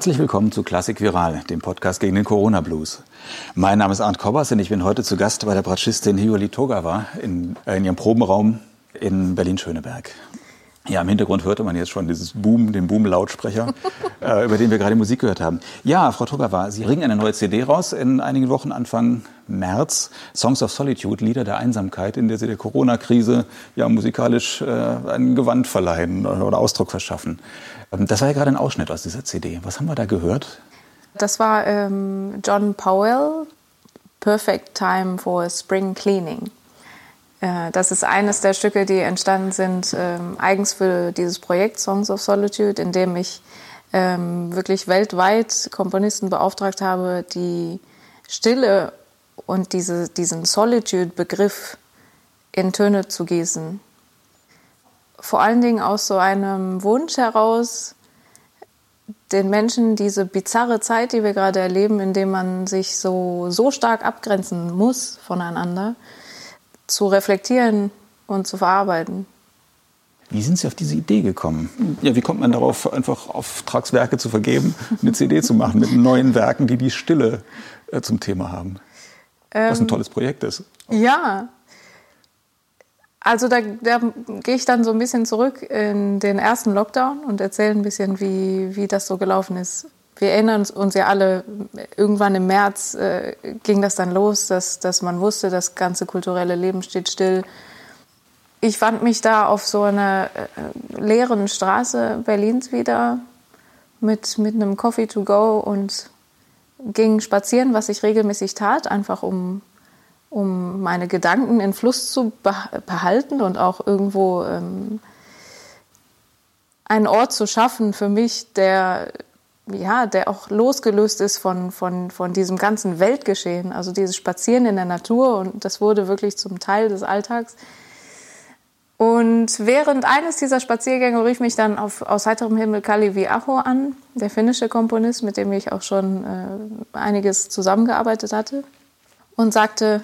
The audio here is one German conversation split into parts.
Herzlich willkommen zu Klassik Viral, dem Podcast gegen den Corona Blues. Mein Name ist Arndt Kobbers und ich bin heute zu Gast bei der Bratschistin Hioli Togawa in, äh, in ihrem Probenraum in Berlin-Schöneberg. Ja, im Hintergrund hörte man jetzt schon dieses Boom, den Boom-Lautsprecher, äh, über den wir gerade Musik gehört haben. Ja, Frau Togawa, Sie bringen eine neue CD raus in einigen Wochen, Anfang März. Songs of Solitude, Lieder der Einsamkeit, in der Sie der Corona-Krise ja musikalisch äh, ein Gewand verleihen oder Ausdruck verschaffen. Ähm, das war ja gerade ein Ausschnitt aus dieser CD. Was haben wir da gehört? Das war ähm, John Powell, Perfect Time for Spring Cleaning. Äh, das ist eines der Stücke, die entstanden sind ähm, eigens für dieses Projekt Songs of Solitude, in dem ich ähm, wirklich weltweit Komponisten beauftragt habe, die Stille und diese, diesen Solitude-Begriff in Töne zu gießen. Vor allen Dingen aus so einem Wunsch heraus, den Menschen diese bizarre Zeit, die wir gerade erleben, in der man sich so, so stark abgrenzen muss voneinander, zu reflektieren und zu verarbeiten. Wie sind Sie auf diese Idee gekommen? Ja, wie kommt man darauf, einfach Auftragswerke zu vergeben, eine CD zu machen mit neuen Werken, die die Stille äh, zum Thema haben? Was ein ähm, tolles Projekt ist. Ja. Also da, da gehe ich dann so ein bisschen zurück in den ersten Lockdown und erzähle ein bisschen, wie, wie das so gelaufen ist wir erinnern uns ja alle, irgendwann im März äh, ging das dann los, dass, dass man wusste, das ganze kulturelle Leben steht still. Ich fand mich da auf so einer äh, leeren Straße Berlins wieder mit, mit einem Coffee to go und ging spazieren, was ich regelmäßig tat, einfach um, um meine Gedanken in Fluss zu behalten und auch irgendwo ähm, einen Ort zu schaffen für mich, der ja, der auch losgelöst ist von, von, von diesem ganzen Weltgeschehen. Also dieses Spazieren in der Natur und das wurde wirklich zum Teil des Alltags. Und während eines dieser Spaziergänge rief mich dann auf, aus heiterem Himmel Kalevi Aho an, der finnische Komponist, mit dem ich auch schon äh, einiges zusammengearbeitet hatte, und sagte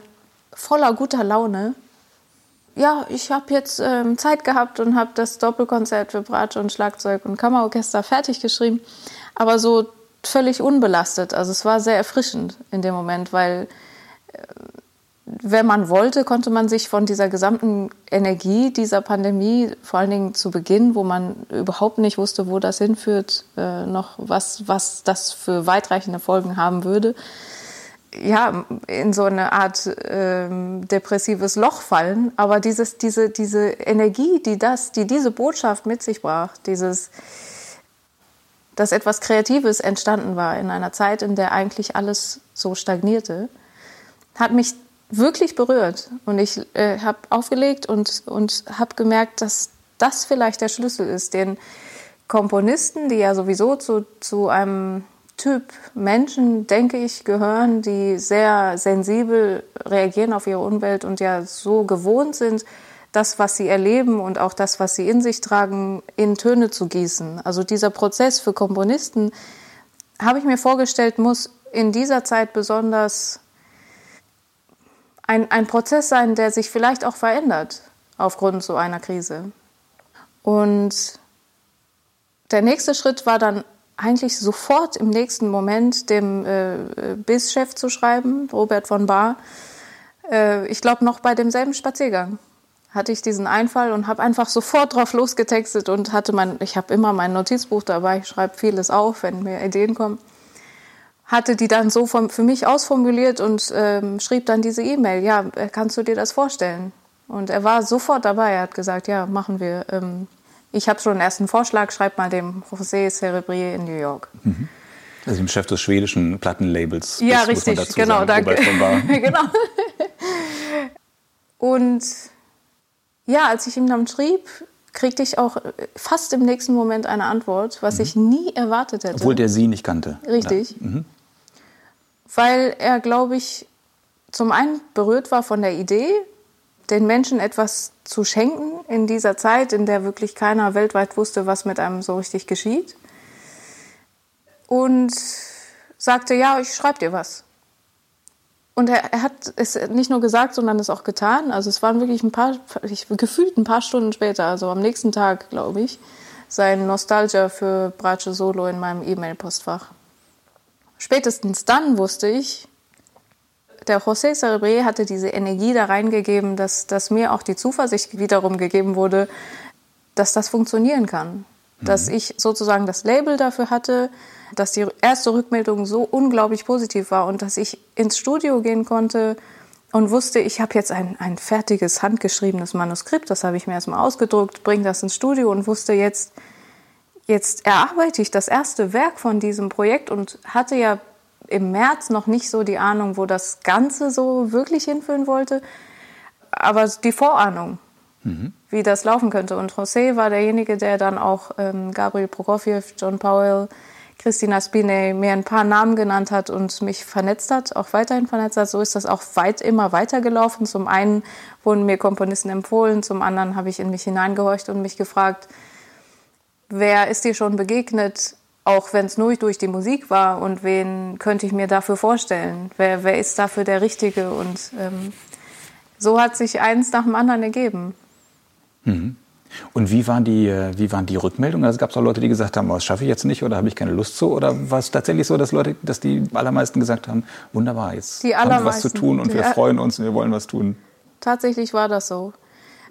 voller guter Laune, ja, ich habe jetzt ähm, Zeit gehabt und habe das Doppelkonzert für Bratsche und Schlagzeug und Kammerorchester fertig geschrieben aber so völlig unbelastet. Also es war sehr erfrischend in dem Moment, weil äh, wenn man wollte, konnte man sich von dieser gesamten Energie dieser Pandemie, vor allen Dingen zu Beginn, wo man überhaupt nicht wusste, wo das hinführt, äh, noch was, was das für weitreichende Folgen haben würde, ja, in so eine Art ähm, depressives Loch fallen. Aber dieses, diese, diese Energie, die das, die diese Botschaft mit sich brach, dieses dass etwas Kreatives entstanden war in einer Zeit, in der eigentlich alles so stagnierte, hat mich wirklich berührt. Und ich äh, habe aufgelegt und, und habe gemerkt, dass das vielleicht der Schlüssel ist, den Komponisten, die ja sowieso zu, zu einem Typ Menschen, denke ich, gehören, die sehr sensibel reagieren auf ihre Umwelt und ja so gewohnt sind, das, was sie erleben und auch das, was sie in sich tragen, in Töne zu gießen. Also dieser Prozess für Komponisten, habe ich mir vorgestellt, muss in dieser Zeit besonders ein, ein Prozess sein, der sich vielleicht auch verändert aufgrund so einer Krise. Und der nächste Schritt war dann eigentlich sofort im nächsten Moment dem äh, BIS-Chef zu schreiben, Robert von Baar. Äh, ich glaube noch bei demselben Spaziergang hatte ich diesen Einfall und habe einfach sofort drauf losgetextet und hatte mein, ich habe immer mein Notizbuch dabei, ich schreibe vieles auf, wenn mir Ideen kommen. Hatte die dann so vom, für mich ausformuliert und ähm, schrieb dann diese E-Mail, ja, äh, kannst du dir das vorstellen? Und er war sofort dabei, er hat gesagt, ja, machen wir. Ähm, ich habe schon einen ersten Vorschlag, schreib mal dem José Cerebrier in New York. Mhm. Also dem Chef des schwedischen Plattenlabels. Ja, richtig, genau, sagen, danke. genau. Und ja, als ich ihm dann schrieb, kriegte ich auch fast im nächsten Moment eine Antwort, was mhm. ich nie erwartet hätte. Obwohl der sie nicht kannte. Richtig. Mhm. Weil er, glaube ich, zum einen berührt war von der Idee, den Menschen etwas zu schenken in dieser Zeit, in der wirklich keiner weltweit wusste, was mit einem so richtig geschieht. Und sagte, ja, ich schreibe dir was. Und er, er, hat es nicht nur gesagt, sondern es auch getan. Also es waren wirklich ein paar, ich, gefühlt ein paar Stunden später, also am nächsten Tag, glaube ich, sein Nostalgia für Brace Solo in meinem E-Mail-Postfach. Spätestens dann wusste ich, der José Cerebré hatte diese Energie da reingegeben, dass, dass mir auch die Zuversicht wiederum gegeben wurde, dass das funktionieren kann. Mhm. Dass ich sozusagen das Label dafür hatte, dass die erste Rückmeldung so unglaublich positiv war und dass ich ins Studio gehen konnte und wusste, ich habe jetzt ein, ein fertiges, handgeschriebenes Manuskript, das habe ich mir erstmal ausgedruckt, bringe das ins Studio und wusste jetzt, jetzt erarbeite ich das erste Werk von diesem Projekt und hatte ja im März noch nicht so die Ahnung, wo das Ganze so wirklich hinführen wollte, aber die Vorahnung, mhm. wie das laufen könnte. Und José war derjenige, der dann auch ähm, Gabriel Prokofiev, John Powell, Christina Spiney mir ein paar Namen genannt hat und mich vernetzt hat, auch weiterhin vernetzt hat. So ist das auch weit immer weitergelaufen. Zum einen wurden mir Komponisten empfohlen, zum anderen habe ich in mich hineingehorcht und mich gefragt, wer ist dir schon begegnet, auch wenn es nur durch die Musik war und wen könnte ich mir dafür vorstellen? Wer, wer ist dafür der Richtige? Und ähm, so hat sich eins nach dem anderen ergeben. Mhm. Und wie waren die, äh, wie waren die Rückmeldungen? Also gab es auch Leute, die gesagt haben, oh, das schaffe ich jetzt nicht oder habe ich keine Lust zu? Oder war es tatsächlich so, dass Leute, dass die allermeisten gesagt haben, wunderbar, jetzt die haben wir was zu tun und wir freuen uns und wir wollen was tun? Tatsächlich war das so.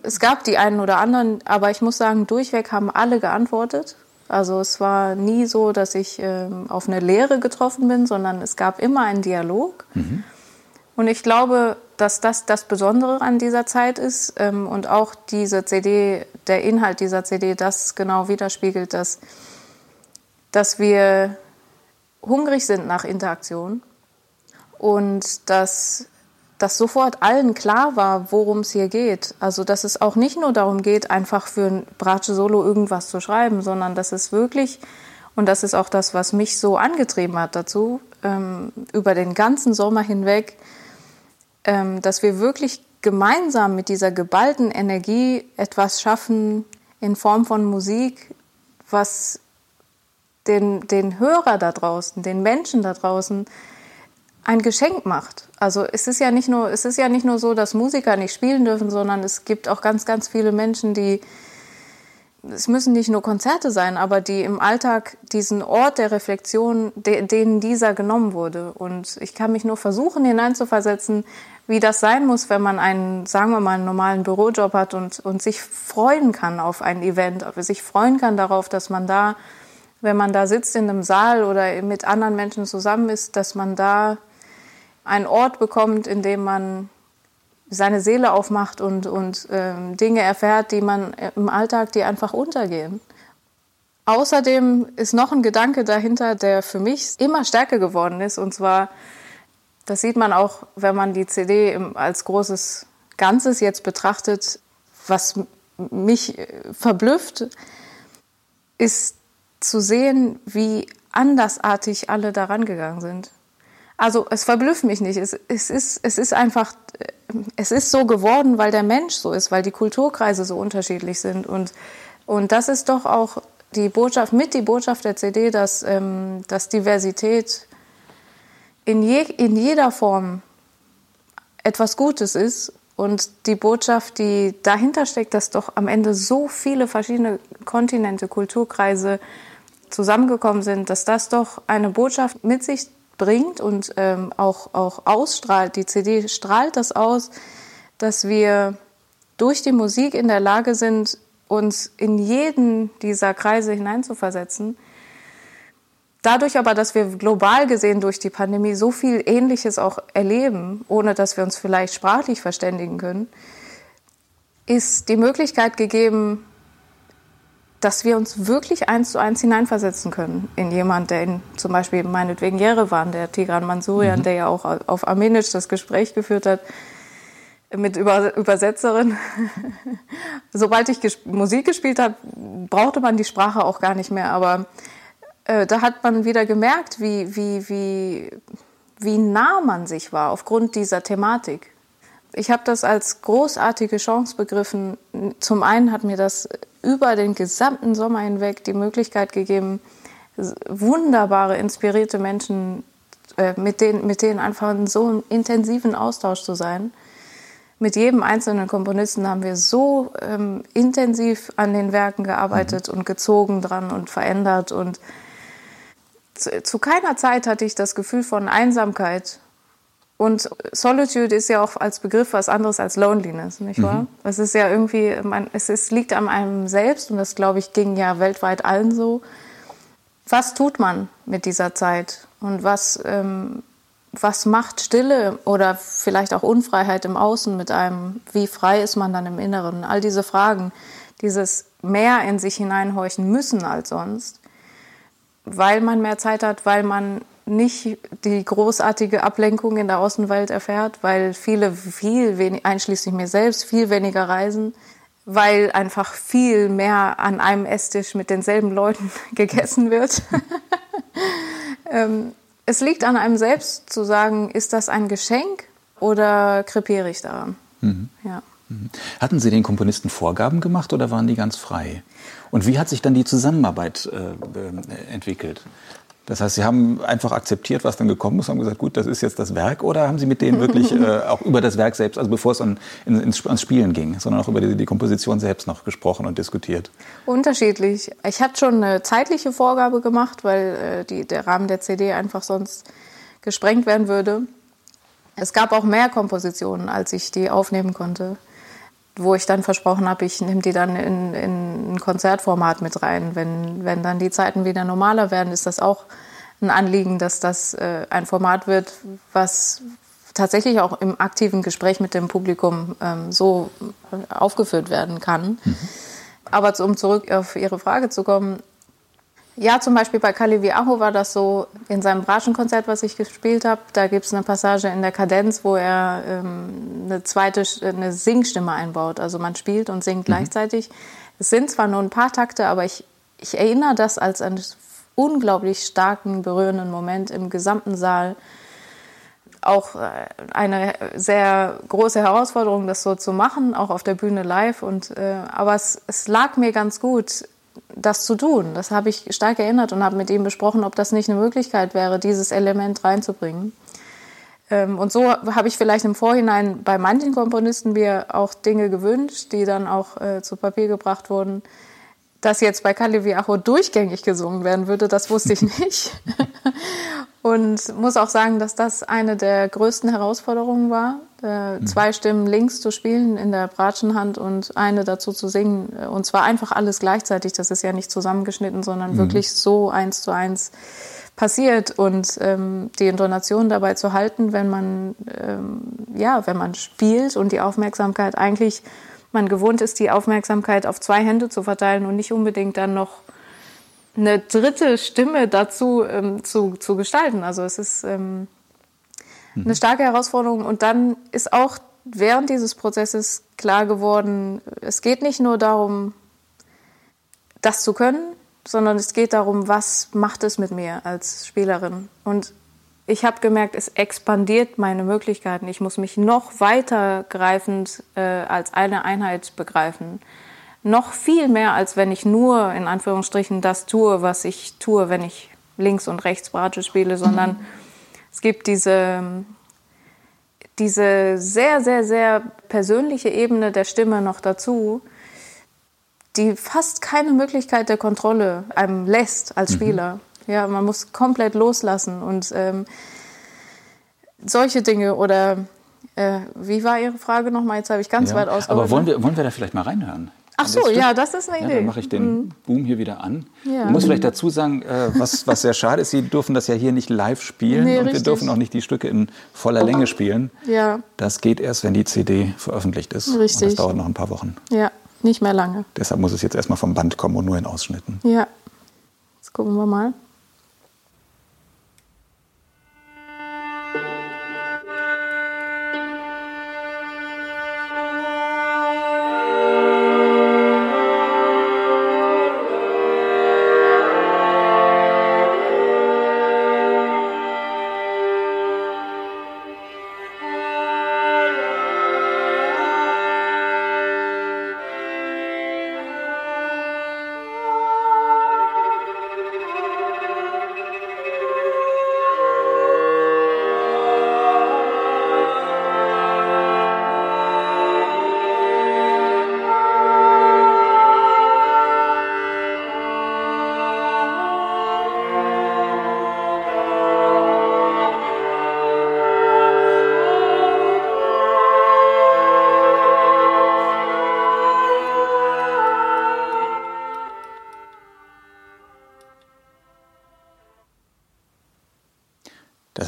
Es gab die einen oder anderen, aber ich muss sagen, durchweg haben alle geantwortet. Also es war nie so, dass ich ähm, auf eine Lehre getroffen bin, sondern es gab immer einen Dialog. Mhm. Und ich glaube, dass das das Besondere an dieser Zeit ist ähm, und auch diese CD, der Inhalt dieser CD, das genau widerspiegelt, dass, dass wir hungrig sind nach Interaktion und dass, dass sofort allen klar war, worum es hier geht. Also dass es auch nicht nur darum geht, einfach für ein Bratsche Solo irgendwas zu schreiben, sondern dass es wirklich, und das ist auch das, was mich so angetrieben hat dazu, ähm, über den ganzen Sommer hinweg, ähm, dass wir wirklich gemeinsam mit dieser geballten Energie etwas schaffen in Form von Musik, was den, den Hörer da draußen, den Menschen da draußen ein Geschenk macht. Also es ist ja nicht nur, es ist ja nicht nur so, dass Musiker nicht spielen dürfen, sondern es gibt auch ganz, ganz viele Menschen, die es müssen nicht nur Konzerte sein, aber die im Alltag diesen Ort der Reflexion, de, denen dieser genommen wurde. Und ich kann mich nur versuchen, hineinzuversetzen, wie das sein muss, wenn man einen, sagen wir mal, einen normalen Bürojob hat und, und sich freuen kann auf ein Event, sich freuen kann darauf, dass man da, wenn man da sitzt in einem Saal oder mit anderen Menschen zusammen ist, dass man da einen Ort bekommt, in dem man seine Seele aufmacht und, und ähm, Dinge erfährt, die man im Alltag, die einfach untergehen. Außerdem ist noch ein Gedanke dahinter, der für mich immer stärker geworden ist, und zwar das sieht man auch, wenn man die CD als großes Ganzes jetzt betrachtet. Was mich äh, verblüfft, ist zu sehen, wie andersartig alle daran gegangen sind. Also es verblüfft mich nicht. Es, es, ist, es ist einfach, äh, es ist so geworden, weil der Mensch so ist, weil die Kulturkreise so unterschiedlich sind. Und, und das ist doch auch die Botschaft, mit die Botschaft der CD, dass, ähm, dass Diversität in, je, in jeder Form etwas Gutes ist und die Botschaft, die dahinter steckt, dass doch am Ende so viele verschiedene Kontinente, Kulturkreise zusammengekommen sind, dass das doch eine Botschaft mit sich bringt und ähm, auch, auch ausstrahlt. Die CD strahlt das aus, dass wir durch die Musik in der Lage sind, uns in jeden dieser Kreise hineinzuversetzen Dadurch aber, dass wir global gesehen durch die Pandemie so viel Ähnliches auch erleben, ohne dass wir uns vielleicht sprachlich verständigen können, ist die Möglichkeit gegeben, dass wir uns wirklich eins zu eins hineinversetzen können in jemand, der in zum Beispiel meinetwegen Jerewan, der Tigran Mansurian, mhm. der ja auch auf Armenisch das Gespräch geführt hat, mit Über Übersetzerin. Sobald ich Musik gespielt habe, brauchte man die Sprache auch gar nicht mehr, aber äh, da hat man wieder gemerkt, wie, wie, wie, wie nah man sich war aufgrund dieser Thematik. Ich habe das als großartige Chance begriffen. Zum einen hat mir das über den gesamten Sommer hinweg die Möglichkeit gegeben, wunderbare, inspirierte Menschen, äh, mit, denen, mit denen einfach in so einem intensiven Austausch zu sein. mit jedem einzelnen Komponisten haben wir so ähm, intensiv an den Werken gearbeitet mhm. und gezogen dran und verändert. Und zu, zu, keiner Zeit hatte ich das Gefühl von Einsamkeit. Und Solitude ist ja auch als Begriff was anderes als Loneliness, nicht wahr? Mhm. Es ist ja irgendwie, man, es ist, liegt an einem selbst und das, glaube ich, ging ja weltweit allen so. Was tut man mit dieser Zeit? Und was ähm, was macht Stille oder vielleicht auch Unfreiheit im Außen mit einem? Wie frei ist man dann im Inneren? All diese Fragen, dieses mehr in sich hineinhorchen müssen als sonst, weil man mehr Zeit hat, weil man nicht die großartige Ablenkung in der Außenwelt erfährt, weil viele viel wenig, einschließlich mir selbst, viel weniger reisen, weil einfach viel mehr an einem Esstisch mit denselben Leuten gegessen wird. ähm, es liegt an einem selbst zu sagen, ist das ein Geschenk oder krepiere ich daran? Mhm. Ja. Mhm. Hatten Sie den Komponisten Vorgaben gemacht oder waren die ganz frei? Und wie hat sich dann die Zusammenarbeit äh, entwickelt? Das heißt, Sie haben einfach akzeptiert, was dann gekommen ist, haben gesagt, gut, das ist jetzt das Werk, oder haben Sie mit denen wirklich äh, auch über das Werk selbst, also bevor es an, in, ins, ans Spielen ging, sondern auch über die, die, Komposition selbst noch gesprochen und diskutiert? Unterschiedlich. Ich hatte schon eine zeitliche Vorgabe gemacht, weil äh, die, der Rahmen der CD einfach sonst gesprengt werden würde. Es gab auch mehr Kompositionen, als ich die aufnehmen konnte wo ich dann versprochen habe, ich nehme die dann in, in ein Konzertformat mit rein. Wenn, wenn dann die Zeiten wieder normaler werden, ist das auch ein Anliegen, dass das äh, ein Format wird, was tatsächlich auch im aktiven Gespräch mit dem Publikum ähm, so aufgeführt werden kann. Mhm. Aber um zurück auf Ihre Frage zu kommen, ja, zum Beispiel bei Caliviajo war das so, in seinem Braschenkonzert, was ich gespielt habe, da gibt es eine Passage in der Kadenz, wo er ähm, eine zweite eine Singstimme einbaut. Also man spielt und singt mhm. gleichzeitig. Es sind zwar nur ein paar Takte, aber ich, ich erinnere das als einen unglaublich starken, berührenden Moment im gesamten Saal. Auch äh, eine sehr große Herausforderung, das so zu machen, auch auf der Bühne live. Und, äh, aber es, es lag mir ganz gut, das zu tun. Das habe ich stark erinnert und habe mit ihm besprochen, ob das nicht eine Möglichkeit wäre, dieses Element reinzubringen. Ähm, und so habe ich vielleicht im Vorhinein bei manchen Komponisten mir auch Dinge gewünscht, die dann auch äh, zu Papier gebracht wurden. Dass jetzt bei Caliviajo durchgängig gesungen werden würde, das wusste ich nicht. Und muss auch sagen, dass das eine der größten Herausforderungen war, äh, mhm. zwei Stimmen links zu spielen in der Bratschenhand und eine dazu zu singen. Und zwar einfach alles gleichzeitig. Das ist ja nicht zusammengeschnitten, sondern mhm. wirklich so eins zu eins passiert und ähm, die Intonation dabei zu halten, wenn man ähm, ja, wenn man spielt und die Aufmerksamkeit eigentlich man gewohnt ist, die Aufmerksamkeit auf zwei Hände zu verteilen und nicht unbedingt dann noch eine dritte Stimme dazu ähm, zu, zu gestalten. Also es ist ähm, eine mhm. starke Herausforderung. Und dann ist auch während dieses Prozesses klar geworden, es geht nicht nur darum, das zu können, sondern es geht darum, was macht es mit mir als Spielerin. Und ich habe gemerkt, es expandiert meine Möglichkeiten. Ich muss mich noch weitergreifend äh, als eine Einheit begreifen. Noch viel mehr, als wenn ich nur in Anführungsstrichen das tue, was ich tue, wenn ich links und rechts Bratsche spiele, sondern mhm. es gibt diese, diese sehr, sehr, sehr persönliche Ebene der Stimme noch dazu, die fast keine Möglichkeit der Kontrolle einem lässt als mhm. Spieler. Mhm. Ja, man muss komplett loslassen und ähm, solche Dinge oder äh, wie war Ihre Frage nochmal? Jetzt habe ich ganz ja, weit ausgeholt. Aber wollen wir, wollen wir da vielleicht mal reinhören? Ach so, ja, das ist eine Idee. Ja, dann mache ich den mhm. Boom hier wieder an. Ja. Ich muss vielleicht dazu sagen, äh, was, was sehr schade ist, Sie dürfen das ja hier nicht live spielen nee, und richtig. wir dürfen auch nicht die Stücke in voller Länge spielen. Ja. Das geht erst, wenn die CD veröffentlicht ist. Richtig. Und das dauert noch ein paar Wochen. Ja, nicht mehr lange. Deshalb muss es jetzt erstmal vom Band kommen und nur in Ausschnitten. Ja. Jetzt gucken wir mal.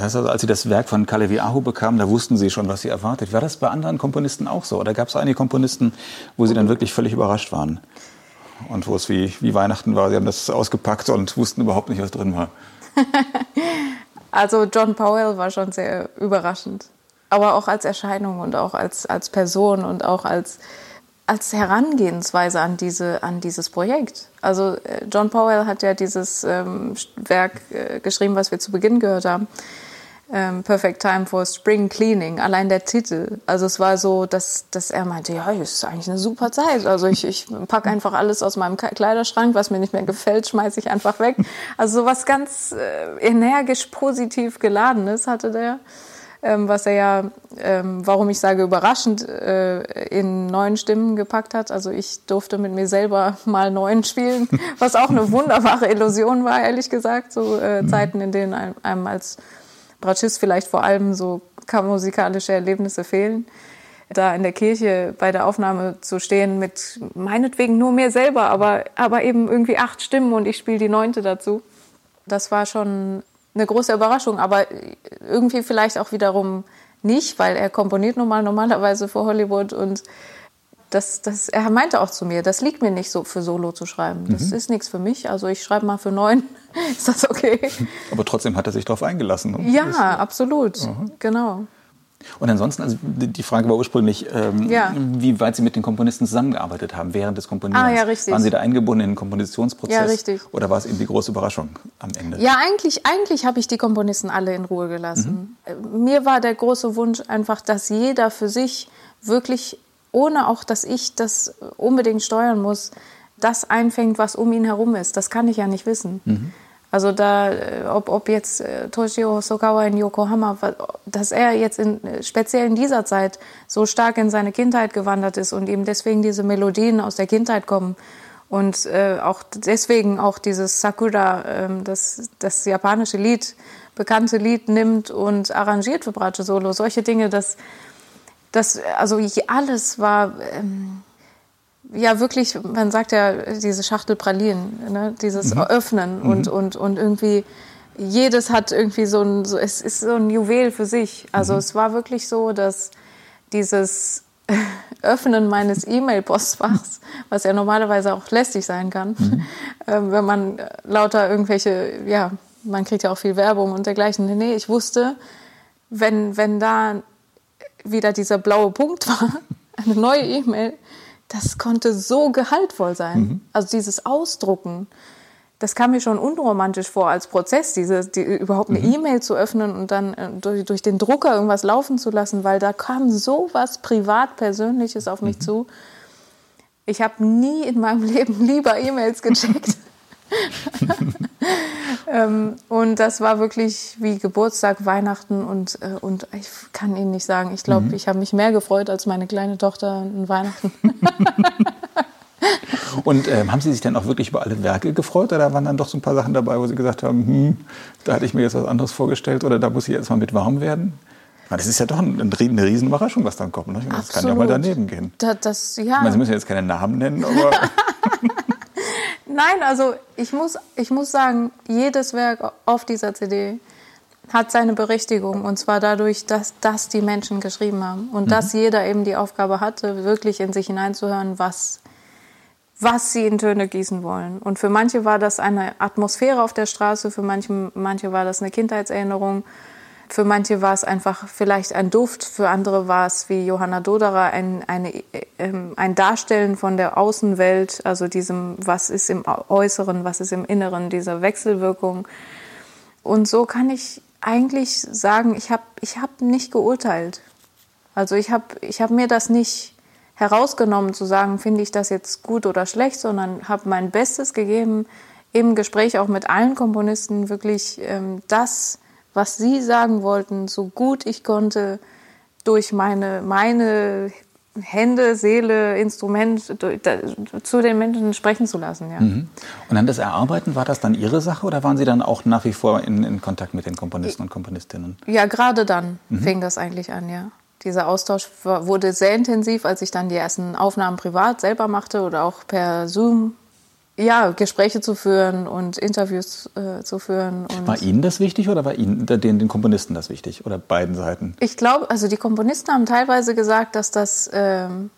Heißt also, als Sie das Werk von Kalevi Ahu bekamen, da wussten Sie schon, was Sie erwartet. War das bei anderen Komponisten auch so? Oder gab es einige Komponisten, wo Sie dann wirklich völlig überrascht waren? Und wo es wie, wie Weihnachten war, Sie haben das ausgepackt und wussten überhaupt nicht, was drin war. also John Powell war schon sehr überraschend. Aber auch als Erscheinung und auch als, als Person und auch als, als Herangehensweise an, diese, an dieses Projekt. Also äh, John Powell hat ja dieses ähm, Werk äh, geschrieben, was wir zu Beginn gehört haben. Ähm, Perfect Time for Spring Cleaning, allein der Titel. Also es war so, dass, dass er meinte, ja, das ist eigentlich eine super Zeit. Also ich, ich packe einfach alles aus meinem Kleiderschrank, was mir nicht mehr gefällt, schmeiße ich einfach weg. Also so was ganz äh, energisch positiv geladenes hatte der ähm, was er ja, ähm, warum ich sage überraschend, äh, in neun Stimmen gepackt hat. Also ich durfte mit mir selber mal neun spielen, was auch eine wunderbare Illusion war, ehrlich gesagt. So äh, mhm. Zeiten, in denen einem, einem als Bratschist vielleicht vor allem so musikalische Erlebnisse fehlen da in der Kirche bei der Aufnahme zu stehen mit meinetwegen nur mir selber, aber, aber eben irgendwie acht Stimmen und ich spiele die neunte dazu. Das war schon eine große Überraschung, aber irgendwie vielleicht auch wiederum nicht, weil er komponiert nun mal normalerweise für Hollywood und das, das, er meinte auch zu mir, das liegt mir nicht so für Solo zu schreiben. Das mhm. ist nichts für mich. Also ich schreibe mal für neun. ist das okay? Aber trotzdem hat er sich darauf eingelassen. Ja, absolut. Mhm. Genau. Und ansonsten, also die Frage war ursprünglich, ähm, ja. wie weit Sie mit den Komponisten zusammengearbeitet haben während des Komponierens. Ah, ja, richtig. Waren Sie da eingebunden in den Kompositionsprozess? Ja, richtig. Oder war es eben die große Überraschung am Ende? Ja, eigentlich, eigentlich habe ich die Komponisten alle in Ruhe gelassen. Mhm. Mir war der große Wunsch einfach, dass jeder für sich wirklich, ohne auch, dass ich das unbedingt steuern muss, das einfängt, was um ihn herum ist. Das kann ich ja nicht wissen. Mhm. Also da, äh, ob, ob jetzt äh, Toshio Hosokawa in Yokohama, dass er jetzt in, äh, speziell in dieser Zeit so stark in seine Kindheit gewandert ist und ihm deswegen diese Melodien aus der Kindheit kommen und äh, auch deswegen auch dieses Sakura, äh, das, das japanische Lied, bekannte Lied nimmt und arrangiert für Bratsche Solo. Solche Dinge, das, das also alles war... Ähm, ja wirklich, man sagt ja diese Schachtel Pralinen, ne? dieses mhm. Öffnen und, mhm. und, und irgendwie jedes hat irgendwie so ein, so, es ist so ein Juwel für sich. Also mhm. es war wirklich so, dass dieses Öffnen meines E-Mail-Postfachs, was ja normalerweise auch lästig sein kann, mhm. äh, wenn man lauter irgendwelche, ja, man kriegt ja auch viel Werbung und dergleichen. Nee, ich wusste, wenn, wenn da wieder dieser blaue Punkt war, eine neue E-Mail, das konnte so gehaltvoll sein. Mhm. Also dieses Ausdrucken, das kam mir schon unromantisch vor als Prozess, diese, die, überhaupt eine mhm. E-Mail zu öffnen und dann äh, durch, durch, den Drucker irgendwas laufen zu lassen, weil da kam so was privat Persönliches auf mich mhm. zu. Ich habe nie in meinem Leben lieber E-Mails gecheckt. ähm, und das war wirklich wie Geburtstag, Weihnachten und, äh, und ich kann Ihnen nicht sagen, ich glaube, mhm. ich habe mich mehr gefreut als meine kleine Tochter an Weihnachten. und ähm, haben Sie sich dann auch wirklich über alle Werke gefreut oder waren dann doch so ein paar Sachen dabei, wo Sie gesagt haben, hm, da hatte ich mir jetzt was anderes vorgestellt oder da muss ich jetzt mal mit warm werden? Das ist ja doch eine, Riesenüberraschung, was dann kommt. Ne? Das Absolut. kann ja mal daneben gehen. Da, das, ja. meine, Sie müssen jetzt keine Namen nennen, aber... Nein, also ich muss, ich muss sagen, jedes Werk auf dieser CD hat seine Berechtigung. Und zwar dadurch, dass das die Menschen geschrieben haben. Und mhm. dass jeder eben die Aufgabe hatte, wirklich in sich hineinzuhören, was, was sie in Töne gießen wollen. Und für manche war das eine Atmosphäre auf der Straße, für manche, manche war das eine Kindheitserinnerung. Für manche war es einfach vielleicht ein Duft, für andere war es wie Johanna Doderer ein, eine, ähm, ein Darstellen von der Außenwelt, also diesem, was ist im Äußeren, was ist im Inneren, dieser Wechselwirkung. Und so kann ich eigentlich sagen, ich habe ich hab nicht geurteilt. Also ich habe ich hab mir das nicht herausgenommen zu sagen, finde ich das jetzt gut oder schlecht, sondern habe mein Bestes gegeben, im Gespräch auch mit allen Komponisten wirklich ähm, das was Sie sagen wollten, so gut ich konnte, durch meine, meine Hände, Seele, Instrument zu den Menschen sprechen zu lassen. Ja. Mhm. Und dann das Erarbeiten, war das dann Ihre Sache oder waren Sie dann auch nach wie vor in, in Kontakt mit den Komponisten und Komponistinnen? Ja, gerade dann mhm. fing das eigentlich an, ja. Dieser Austausch wurde sehr intensiv, als ich dann die ersten Aufnahmen privat selber machte oder auch per Zoom ja, Gespräche zu führen und Interviews äh, zu führen. Und war Ihnen das wichtig oder war Ihnen den, den Komponisten das wichtig oder beiden Seiten? Ich glaube, also die Komponisten haben teilweise gesagt, dass das, ähm,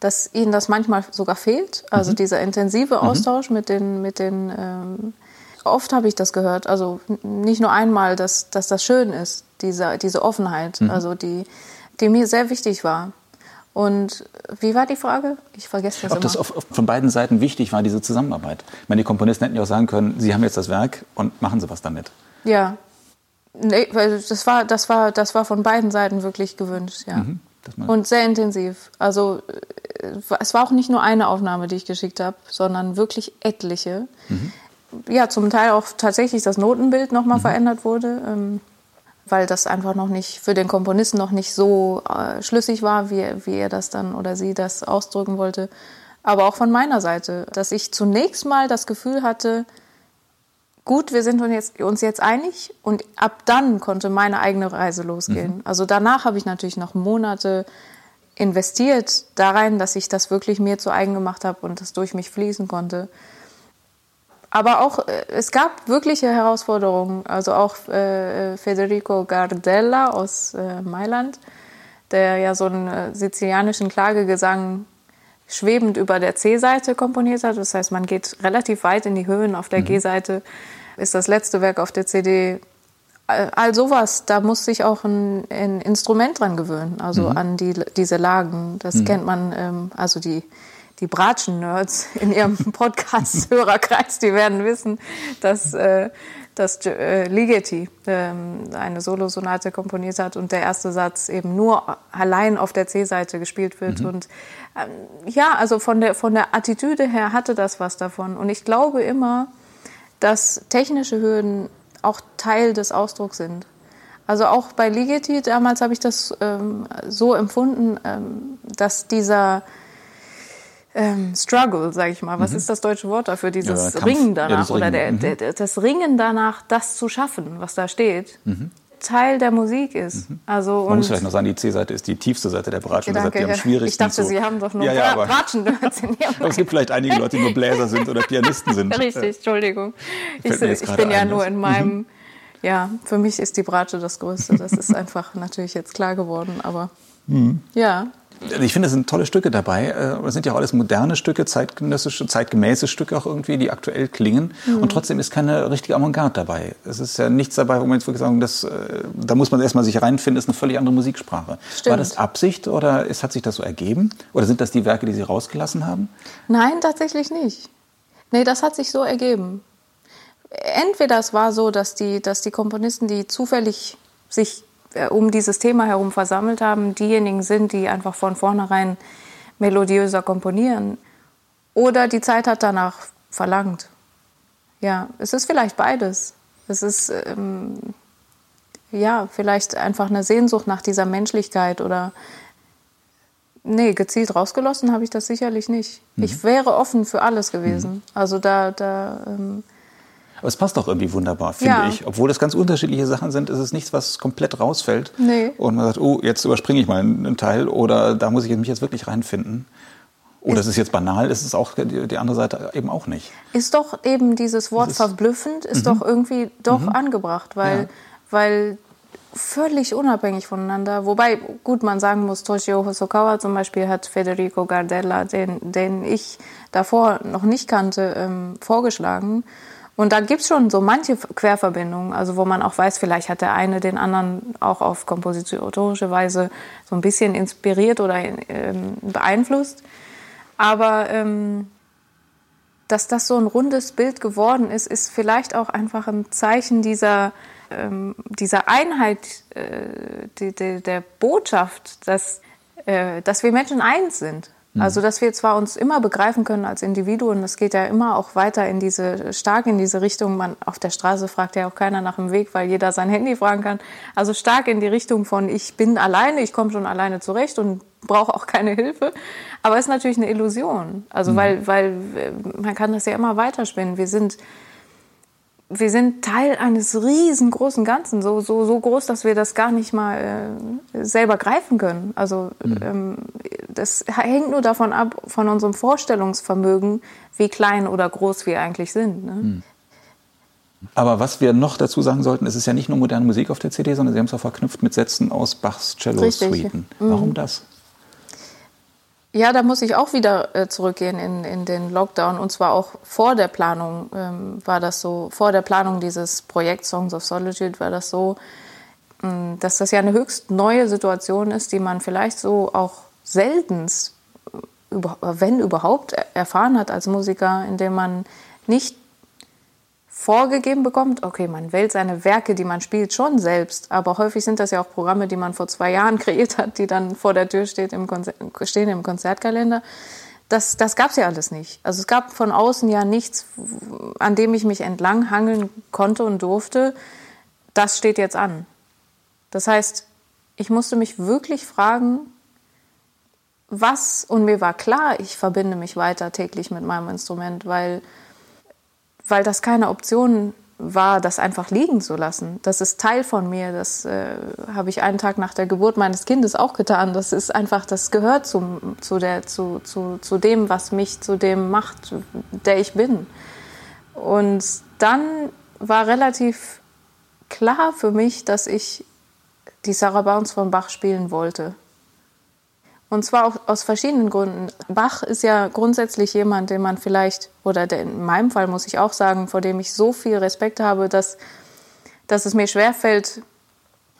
dass ihnen das manchmal sogar fehlt. Also mhm. dieser intensive mhm. Austausch mhm. mit den, mit den. Ähm, oft habe ich das gehört. Also nicht nur einmal, dass, dass das schön ist, diese, diese Offenheit, mhm. also die, die mir sehr wichtig war. Und wie war die Frage? Ich vergesse das Ob immer. das auf, auf, von beiden Seiten wichtig war, diese Zusammenarbeit. Ich meine, die Komponisten hätten ja auch sagen können, sie haben jetzt das Werk und machen sie was damit. Ja. Nee, das war, das war, das war von beiden Seiten wirklich gewünscht, ja. Mhm, und sehr intensiv. Also äh, es war auch nicht nur eine Aufnahme, die ich geschickt habe, sondern wirklich etliche. Mhm. Ja, zum Teil auch tatsächlich das Notenbild nochmal mhm. verändert wurde. Ähm, weil das einfach noch nicht für den Komponisten noch nicht so äh, schlüssig war, wie, wie er das dann oder sie das ausdrücken wollte. Aber auch von meiner Seite, dass ich zunächst mal das Gefühl hatte, gut, wir sind uns jetzt, uns jetzt einig und ab dann konnte meine eigene Reise losgehen. Mhm. Also danach habe ich natürlich noch Monate investiert da rein, dass ich das wirklich mir zu eigen gemacht habe und das durch mich fließen konnte. Aber auch, äh, es gab wirkliche Herausforderungen. Also auch äh, Federico Gardella aus äh, Mailand, der ja so einen äh, sizilianischen Klagegesang schwebend über der C-Seite komponiert hat. Das heißt, man geht relativ weit in die Höhen. Auf der mhm. G-Seite ist das letzte Werk auf der CD. All sowas, da muss sich auch ein, ein Instrument dran gewöhnen, also mhm. an die, diese Lagen. Das mhm. kennt man, ähm, also die die Bratschen-Nerds in ihrem Podcast-Hörerkreis, die werden wissen, dass, äh, dass äh, Ligeti ähm, eine Solosonate komponiert hat und der erste Satz eben nur allein auf der C-Seite gespielt wird. Mhm. Und ähm, ja, also von der, von der Attitüde her hatte das was davon. Und ich glaube immer, dass technische Hürden auch Teil des Ausdrucks sind. Also auch bei Ligeti, damals habe ich das ähm, so empfunden, ähm, dass dieser ähm, Struggle, sage ich mal. Was mhm. ist das deutsche Wort dafür? Dieses ja, Ringen danach ja, oder der, mhm. der, das Ringen danach, das zu schaffen, was da steht. Mhm. Teil der Musik ist. Mhm. Also, Man muss vielleicht noch sagen, die C-Seite ist die tiefste Seite der Bratschen. Danke, die am schwierigsten ich dachte, zu, Sie haben doch nur ja, ja, Bratschen gehört. aber es gibt vielleicht einige Leute, die nur Bläser sind oder Pianisten sind. Richtig, Entschuldigung. Ich, ich bin ja nur in meinem... Mhm. Ja, für mich ist die Bratsche das Größte. Das ist einfach natürlich jetzt klar geworden. Aber ja, ich finde, es sind tolle Stücke dabei. Es äh, sind ja auch alles moderne Stücke, zeitgenössische, zeitgemäße Stücke auch irgendwie, die aktuell klingen. Mhm. Und trotzdem ist keine richtige Avantgarde dabei. Es ist ja nichts dabei, wo man jetzt wirklich sagen, das, äh, da muss man erstmal sich reinfinden, ist eine völlig andere Musiksprache. Stimmt. War das Absicht oder ist, hat sich das so ergeben? Oder sind das die Werke, die Sie rausgelassen haben? Nein, tatsächlich nicht. Nee, das hat sich so ergeben. Entweder es war so, dass die, dass die Komponisten, die zufällig sich um dieses Thema herum versammelt haben, diejenigen sind, die einfach von vornherein melodiöser komponieren. Oder die Zeit hat danach verlangt. Ja, es ist vielleicht beides. Es ist ähm, ja vielleicht einfach eine Sehnsucht nach dieser Menschlichkeit oder nee, gezielt rausgelassen habe ich das sicherlich nicht. Mhm. Ich wäre offen für alles gewesen. Mhm. Also da, da ähm, aber es passt doch irgendwie wunderbar, finde ja. ich. Obwohl das ganz unterschiedliche Sachen sind, ist es nichts, was komplett rausfällt. Nee. Und man sagt, oh, jetzt überspringe ich mal einen Teil oder da muss ich mich jetzt wirklich reinfinden. Oder es ist jetzt banal, ist es auch die andere Seite eben auch nicht. Ist doch eben dieses Wort ist, verblüffend, ist mhm. doch irgendwie doch mhm. angebracht, weil, ja. weil völlig unabhängig voneinander. Wobei, gut, man sagen muss, Toshio Hosokawa zum Beispiel hat Federico Gardella, den, den ich davor noch nicht kannte, ähm, vorgeschlagen. Und da gibt es schon so manche Querverbindungen, also wo man auch weiß, vielleicht hat der eine den anderen auch auf kompositorische Weise so ein bisschen inspiriert oder ähm, beeinflusst. Aber ähm, dass das so ein rundes Bild geworden ist, ist vielleicht auch einfach ein Zeichen dieser, ähm, dieser Einheit, äh, die, die, der Botschaft, dass, äh, dass wir Menschen eins sind. Mhm. Also, dass wir zwar uns immer begreifen können als Individuen, das geht ja immer auch weiter in diese, stark in diese Richtung. Man, auf der Straße fragt ja auch keiner nach dem Weg, weil jeder sein Handy fragen kann. Also stark in die Richtung von, ich bin alleine, ich komme schon alleine zurecht und brauche auch keine Hilfe. Aber es ist natürlich eine Illusion. Also, mhm. weil, weil man kann das ja immer weiterspinnen. Wir sind, wir sind Teil eines riesengroßen Ganzen, so, so, so groß, dass wir das gar nicht mal äh, selber greifen können. Also mhm. ähm, das hängt nur davon ab, von unserem Vorstellungsvermögen, wie klein oder groß wir eigentlich sind. Ne? Hm. Aber was wir noch dazu sagen sollten, es ist ja nicht nur moderne Musik auf der CD, sondern Sie haben es auch verknüpft mit Sätzen aus Bachs Cello-Suiten. Warum mhm. das? Ja, da muss ich auch wieder äh, zurückgehen in, in den Lockdown. Und zwar auch vor der Planung ähm, war das so, vor der Planung dieses Projekts Songs of Solitude war das so, ähm, dass das ja eine höchst neue Situation ist, die man vielleicht so auch seltenst, äh, wenn überhaupt, erfahren hat als Musiker, indem man nicht vorgegeben bekommt. Okay, man wählt seine Werke, die man spielt, schon selbst, aber häufig sind das ja auch Programme, die man vor zwei Jahren kreiert hat, die dann vor der Tür steht im stehen im Konzertkalender. Das, das gab es ja alles nicht. Also es gab von außen ja nichts, an dem ich mich entlang hangeln konnte und durfte. Das steht jetzt an. Das heißt, ich musste mich wirklich fragen, was, und mir war klar, ich verbinde mich weiter täglich mit meinem Instrument, weil weil das keine Option war, das einfach liegen zu lassen. Das ist Teil von mir. Das äh, habe ich einen Tag nach der Geburt meines Kindes auch getan. Das ist einfach, das gehört zum, zu, der, zu, zu, zu dem, was mich zu dem macht, der ich bin. Und dann war relativ klar für mich, dass ich die Sarah Bounce von Bach spielen wollte. Und zwar auch aus verschiedenen Gründen. Bach ist ja grundsätzlich jemand, den man vielleicht, oder in meinem Fall muss ich auch sagen, vor dem ich so viel Respekt habe, dass, dass es mir schwerfällt,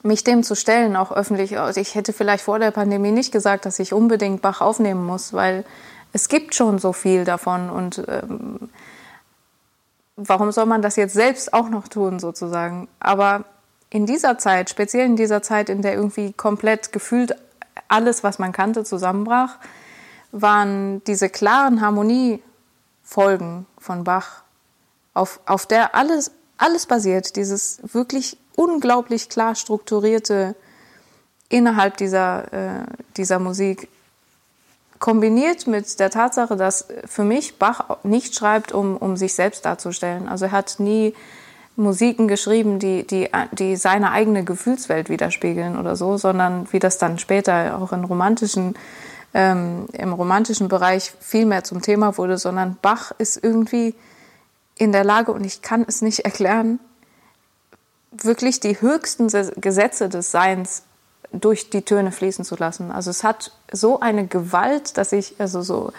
mich dem zu stellen, auch öffentlich. Also ich hätte vielleicht vor der Pandemie nicht gesagt, dass ich unbedingt Bach aufnehmen muss, weil es gibt schon so viel davon und ähm, warum soll man das jetzt selbst auch noch tun, sozusagen? Aber in dieser Zeit, speziell in dieser Zeit, in der irgendwie komplett gefühlt alles, was man kannte, zusammenbrach, waren diese klaren Harmoniefolgen von Bach, auf, auf der alles, alles basiert, dieses wirklich unglaublich klar strukturierte innerhalb dieser, äh, dieser Musik, kombiniert mit der Tatsache, dass für mich Bach nicht schreibt, um, um sich selbst darzustellen. Also er hat nie Musiken geschrieben, die, die, die seine eigene Gefühlswelt widerspiegeln oder so, sondern wie das dann später auch in romantischen, ähm, im romantischen Bereich viel mehr zum Thema wurde, sondern Bach ist irgendwie in der Lage, und ich kann es nicht erklären, wirklich die höchsten Gesetze des Seins durch die Töne fließen zu lassen. Also es hat so eine Gewalt, dass ich, also so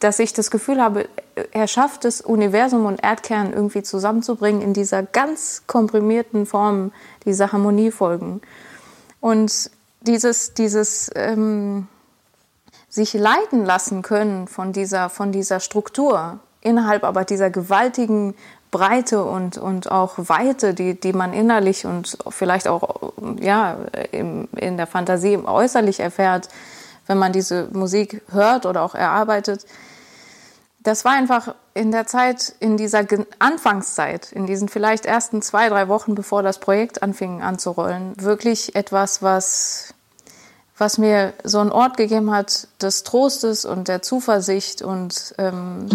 dass ich das Gefühl habe, er schafft es, Universum und Erdkern irgendwie zusammenzubringen in dieser ganz komprimierten Form, dieser Harmoniefolgen. Und dieses, dieses ähm, sich leiten lassen können von dieser, von dieser Struktur, innerhalb aber dieser gewaltigen Breite und, und auch Weite, die, die man innerlich und vielleicht auch ja, im, in der Fantasie äußerlich erfährt, wenn man diese Musik hört oder auch erarbeitet. Das war einfach in der Zeit, in dieser Anfangszeit, in diesen vielleicht ersten zwei, drei Wochen, bevor das Projekt anfing anzurollen, wirklich etwas, was, was mir so einen Ort gegeben hat des Trostes und der Zuversicht und ähm,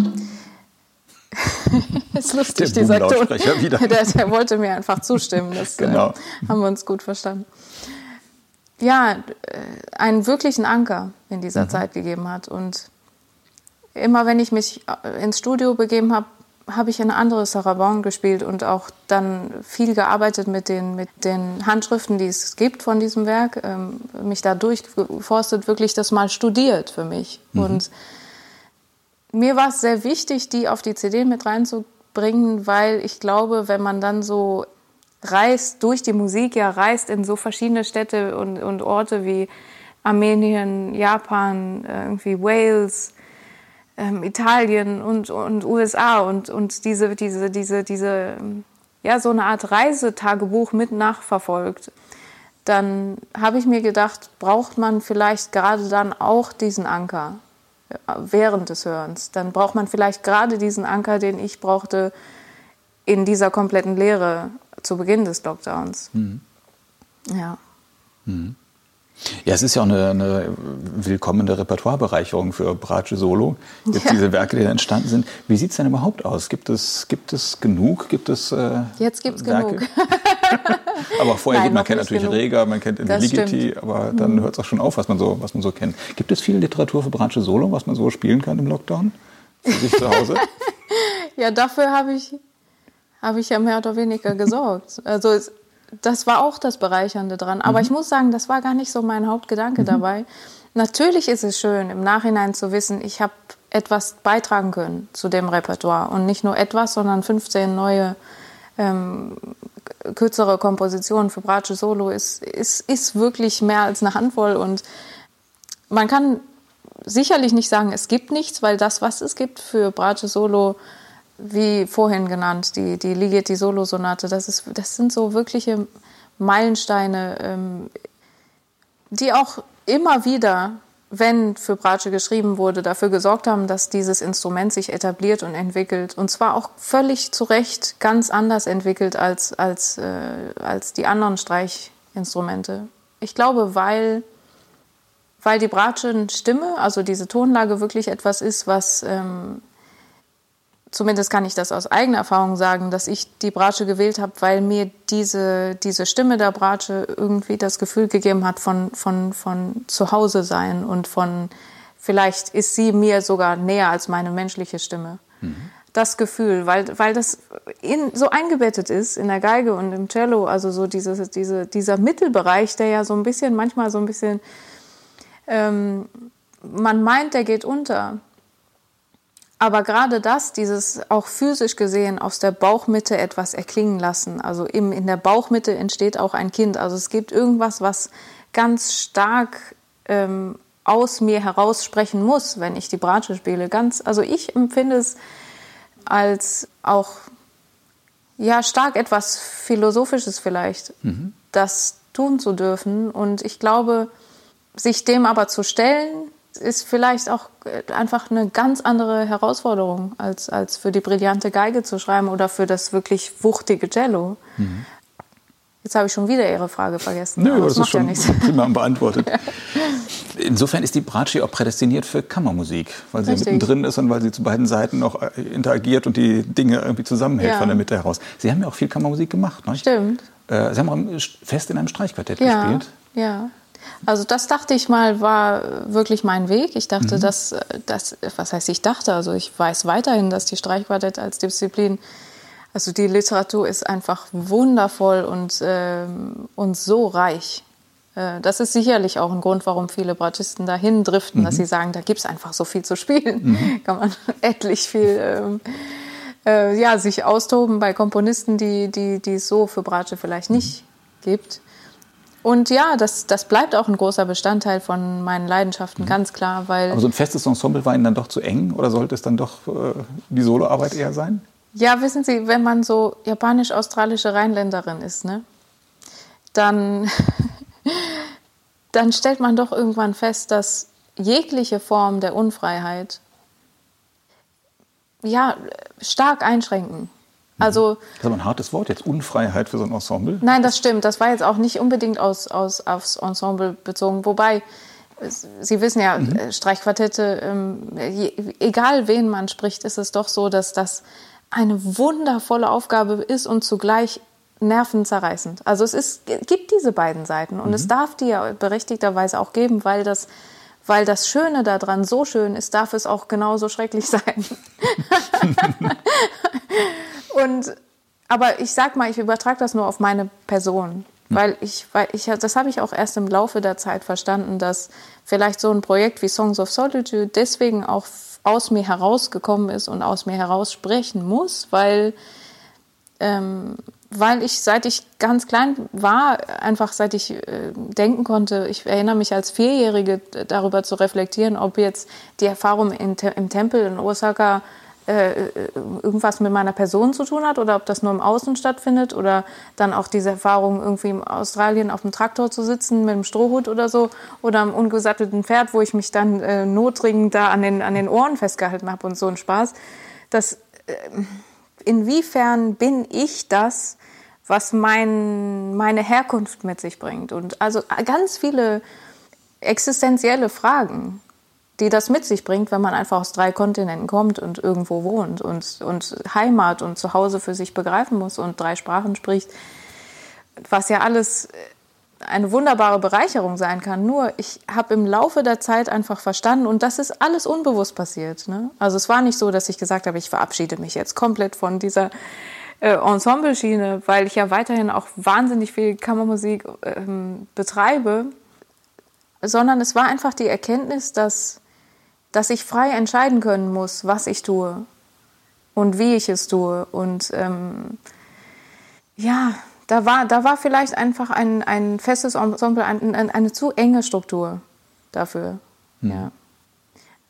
ist lustig, der dieser Ton. Wieder. Der, der, wollte mir einfach zustimmen. Das genau. äh, haben wir uns gut verstanden ja, äh, einen wirklichen Anker in dieser mhm. Zeit gegeben hat. Und immer wenn ich mich äh, ins Studio begeben habe, habe ich eine andere Sarabande gespielt und auch dann viel gearbeitet mit den, mit den Handschriften, die es gibt von diesem Werk. Ähm, mich da durchgeforstet, wirklich das mal studiert für mich. Mhm. Und mir war es sehr wichtig, die auf die CD mit reinzubringen, weil ich glaube, wenn man dann so reist durch die Musik, ja reist in so verschiedene Städte und, und Orte wie Armenien, Japan, äh, irgendwie Wales, ähm, Italien und, und USA und, und diese, diese, diese, diese, ja, so eine Art Reisetagebuch mit nachverfolgt. Dann habe ich mir gedacht, braucht man vielleicht gerade dann auch diesen Anker äh, während des Hörens. Dann braucht man vielleicht gerade diesen Anker, den ich brauchte in dieser kompletten Lehre zu Beginn des Lockdowns. Mhm. Ja. Mhm. Ja, es ist ja auch eine, eine willkommene Repertoirebereicherung für Bratsche Solo. Jetzt ja. diese Werke, die da entstanden sind. Wie sieht es denn überhaupt aus? Gibt es, gibt es genug? Gibt es, äh, Jetzt gibt es genug. aber vorher, Nein, gut, man kennt natürlich genug. Rega, man kennt Ligeti, aber dann hört es auch schon auf, was man, so, was man so kennt. Gibt es viel Literatur für Bratsche Solo, was man so spielen kann im Lockdown? Für sich zu Hause? Ja, dafür habe ich, habe ich ja mehr oder weniger gesorgt. Also es, das war auch das Bereichernde dran. Aber ich muss sagen, das war gar nicht so mein Hauptgedanke dabei. Natürlich ist es schön, im Nachhinein zu wissen, ich habe etwas beitragen können zu dem Repertoire. Und nicht nur etwas, sondern 15 neue ähm, kürzere Kompositionen für Bratsche Solo ist, ist, ist wirklich mehr als eine Handvoll. Und man kann sicherlich nicht sagen, es gibt nichts, weil das, was es gibt für Bratsche Solo, wie vorhin genannt, die, die Ligeti Solo Sonate, das, das sind so wirkliche Meilensteine, ähm, die auch immer wieder, wenn für Bratsche geschrieben wurde, dafür gesorgt haben, dass dieses Instrument sich etabliert und entwickelt. Und zwar auch völlig zu Recht ganz anders entwickelt als, als, äh, als die anderen Streichinstrumente. Ich glaube, weil weil die Bratschen-Stimme, also diese Tonlage, wirklich etwas ist, was, ähm, zumindest kann ich das aus eigener Erfahrung sagen, dass ich die Bratsche gewählt habe, weil mir diese, diese Stimme der Bratsche irgendwie das Gefühl gegeben hat von, von, von Zuhause sein und von, vielleicht ist sie mir sogar näher als meine menschliche Stimme. Das Gefühl, weil, weil das in, so eingebettet ist in der Geige und im Cello, also so dieses, diese, dieser Mittelbereich, der ja so ein bisschen, manchmal so ein bisschen ähm, man meint, der geht unter. Aber gerade das, dieses auch physisch gesehen aus der Bauchmitte etwas erklingen lassen. Also im, in der Bauchmitte entsteht auch ein Kind. Also es gibt irgendwas, was ganz stark ähm, aus mir heraus sprechen muss, wenn ich die Bratsche spiele. Ganz, also ich empfinde es als auch ja stark etwas Philosophisches vielleicht, das tun zu dürfen. Und ich glaube, sich dem aber zu stellen, ist vielleicht auch äh, einfach eine ganz andere Herausforderung, als, als für die brillante Geige zu schreiben oder für das wirklich wuchtige Cello. Jetzt habe ich schon wieder Ihre Frage vergessen. Nö, aber aber das ist macht ja schon nichts. prima beantwortet. Insofern ist die Bratsche auch prädestiniert für Kammermusik, weil sie Richtig. mittendrin ist und weil sie zu beiden Seiten noch äh, interagiert und die Dinge irgendwie zusammenhält Ja. von der Mitte heraus. Sie haben ja auch viel Kammermusik gemacht, ne? Stimmt. Äh, Sie haben auch fest in einem Streichquartett Ja, gespielt. ja. Also das dachte ich mal, war wirklich mein Weg. Ich Mhm. dachte, dass, dass, was heißt ich dachte, also ich weiß weiterhin, dass die Streichquartett als Disziplin, also die Literatur ist einfach wundervoll und, ähm, und so reich. Äh, Das ist sicherlich auch ein Grund, warum viele Bratschisten dahin driften, dass sie sagen, da gibt es einfach so viel zu spielen. Kann man etlich viel ähm, äh, ja, sich austoben bei Komponisten, die, die, die es so für Bratsche vielleicht nicht gibt. Und ja, das, das bleibt auch ein großer Bestandteil von meinen Leidenschaften, ganz klar, weil Aber so ein festes Ensemble war Ihnen dann doch zu eng oder sollte es dann doch äh, die Soloarbeit eher sein? Ja, wissen Sie, wenn man so japanisch-australische Rheinländerin ist, ne, dann, dann stellt man doch irgendwann fest, dass jegliche Form der Unfreiheit ja stark einschränken. Also Das ist aber ein hartes Wort jetzt, Unfreiheit für so ein Ensemble. Nein, das stimmt. Das war jetzt auch nicht unbedingt aus, aus, aufs Ensemble bezogen. Wobei, Sie wissen ja, äh, Streichquartette, ähm, je, egal wen man spricht, ist es doch so, dass das eine wundervolle Aufgabe ist und zugleich nervenzerreißend. Also es ist, gibt diese beiden Seiten und es darf die ja berechtigterweise auch geben, weil das, weil das Schöne daran so schön ist, darf es auch genauso schrecklich sein. Und aber ich sag mal, ich übertrage das nur auf meine Person, weil ich, weil ich, das habe ich auch erst im Laufe der Zeit verstanden, dass vielleicht so ein Projekt wie Songs of Solitude deswegen auch aus mir herausgekommen ist und aus mir heraus sprechen muss, weil ähm, weil ich, seit ich ganz klein war, einfach seit ich äh, denken konnte, ich erinnere mich als Vierjährige äh, darüber zu reflektieren, ob jetzt die Erfahrung in, im Tempel in Osaka äh, äh, irgendwas mit meiner Person zu tun hat oder ob das nur im Außen stattfindet oder dann auch diese Erfahrung irgendwie in Australien auf dem Traktor zu sitzen mit einem Strohhut oder so oder am ungesattelten Pferd, wo ich mich dann äh, notdringend da an den, an den Ohren festgehalten habe und so ein Spaß. Das, inwiefern bin ich das, was mein, meine Herkunft mit sich bringt. Und also ganz viele existenzielle Fragen, die das mit sich bringt, wenn man einfach aus drei Kontinenten kommt und irgendwo wohnt und, und Heimat und Zuhause für sich begreifen muss und drei Sprachen spricht. was ja alles eine wunderbare Bereicherung sein kann. Nur ich habe im Laufe der Zeit einfach verstanden und das ist alles unbewusst passiert. Ne? Also es war nicht so, dass ich gesagt habe, ich verabschiede mich jetzt komplett von dieser äh, Ensemble-Schiene, weil ich ja weiterhin auch wahnsinnig viel Kammermusik ähm, betreibe, sondern es war einfach die Erkenntnis, dass, dass ich frei entscheiden können muss, was ich tue und wie ich es tue. Und ähm, ja, da war, da war vielleicht einfach ein, ein festes Ensemble, ein, ein, eine zu enge Struktur dafür. Mhm. Ja.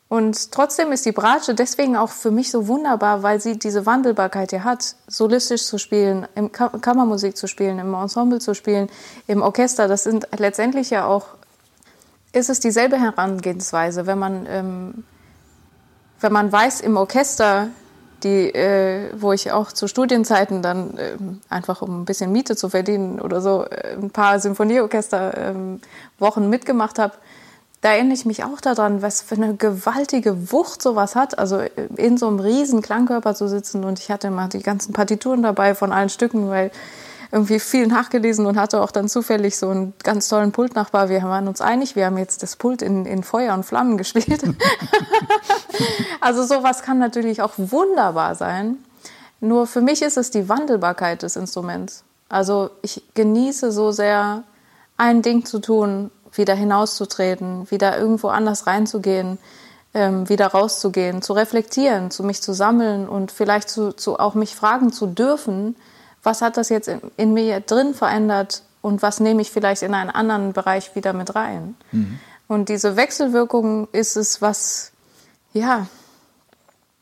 Und trotzdem ist die Bratsche deswegen auch für mich so wunderbar, weil sie diese Wandelbarkeit ja hat, solistisch zu spielen, im Kammermusik zu spielen, im Ensemble zu spielen, im Orchester. Das sind letztendlich ja auch, ist es dieselbe Herangehensweise, wenn man, ähm, wenn man weiß, im Orchester die, äh, wo ich auch zu Studienzeiten dann äh, einfach um ein bisschen Miete zu verdienen oder so äh, ein paar Symphonieorchester-Wochen ähm, mitgemacht habe, da erinnere ich mich auch daran, was für eine gewaltige Wucht sowas hat. Also äh, in so einem riesen Klangkörper zu sitzen und ich hatte mal die ganzen Partituren dabei von allen Stücken, weil irgendwie viel nachgelesen und hatte auch dann zufällig so einen ganz tollen Pultnachbar. Wir waren uns einig, wir haben jetzt das Pult in, in Feuer und Flammen gespielt. also sowas kann natürlich auch wunderbar sein. Nur für mich ist es die Wandelbarkeit des Instruments. Also ich genieße so sehr, ein Ding zu tun, wieder hinauszutreten, wieder irgendwo anders reinzugehen, ähm, wieder rauszugehen, zu reflektieren, zu mich zu sammeln und vielleicht zu, zu auch mich fragen zu dürfen, was hat das jetzt in, in, mir drin verändert und was nehme ich vielleicht in einen anderen Bereich wieder mit rein. Mhm. Und diese Wechselwirkung ist es, was, ja,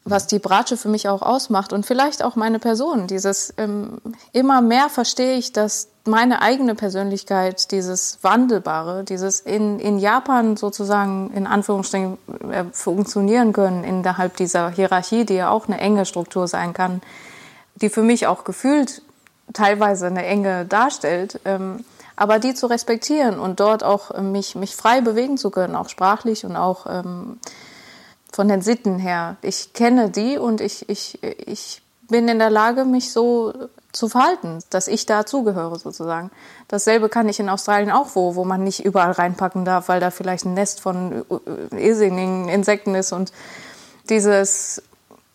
was die Bratsche für mich auch ausmacht und vielleicht auch meine Person. Dieses ähm, immer mehr verstehe ich, dass meine eigene Persönlichkeit, dieses Wandelbare, dieses in, in Japan sozusagen in Anführungsstrichen äh, funktionieren können innerhalb dieser Hierarchie, die ja auch eine enge Struktur sein kann, die für mich auch gefühlt teilweise eine Enge darstellt, ähm, aber die zu respektieren und dort auch äh, mich, mich frei bewegen zu können, auch sprachlich und auch ähm, von den Sitten her. Ich kenne die und ich, ich, ich bin in der Lage, mich so zu verhalten, dass ich dazugehöre sozusagen. Dasselbe kann ich in Australien auch, wo, wo man nicht überall reinpacken darf, weil da vielleicht ein Nest von äh, irrsinnigen Insekten ist und dieses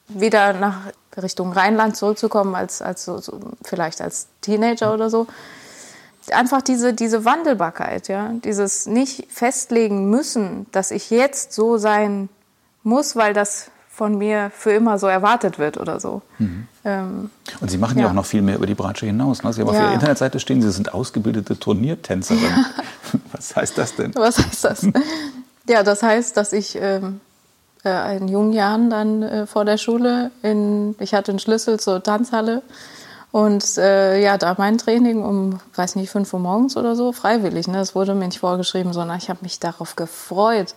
wieder nach Richtung Rheinland zurückzukommen, als, als so, so, vielleicht als Teenager oder so. Einfach diese, diese Wandelbarkeit, ja, dieses nicht festlegen müssen, dass ich jetzt so sein muss, weil das von mir für immer so erwartet wird oder so. Mhm. Ähm, und Sie machen ja. auch noch viel mehr über die Bratsche hinaus. Ne? Sie haben ja. auf Ihrer Internetseite stehen, Sie sind ausgebildete Turniertänzerin. Ja. Was heißt das denn? Was heißt das? ja, das heißt, dass ich ähm, äh, in jungen Jahren dann äh, vor der Schule. In, ich hatte einen Schlüssel zur Tanzhalle und äh, ja, da mein Training um, weiß nicht, 5 Uhr morgens oder so, freiwillig. Ne? Das wurde mir nicht vorgeschrieben, sondern ich habe mich darauf gefreut,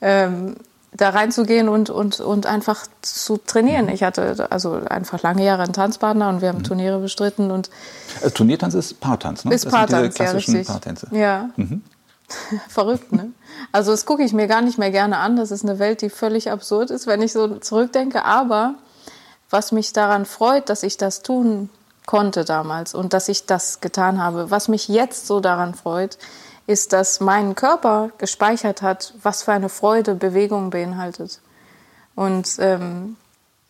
ähm, da reinzugehen und, und, und einfach zu trainieren. Ich hatte also einfach lange Jahre einen Tanzpartner und wir haben mhm. Turniere bestritten. Und also Turniertanz ist Paartanz, ne? Ist das Paartanz, ja, richtig. Paartänze. Ja. Mhm. Verrückt, ne? Also das gucke ich mir gar nicht mehr gerne an. Das ist eine Welt, die völlig absurd ist, wenn ich so zurückdenke. Aber was mich daran freut, dass ich das tun konnte damals und dass ich das getan habe, was mich jetzt so daran freut, ist, dass mein Körper gespeichert hat, was für eine Freude Bewegung beinhaltet. Und ähm,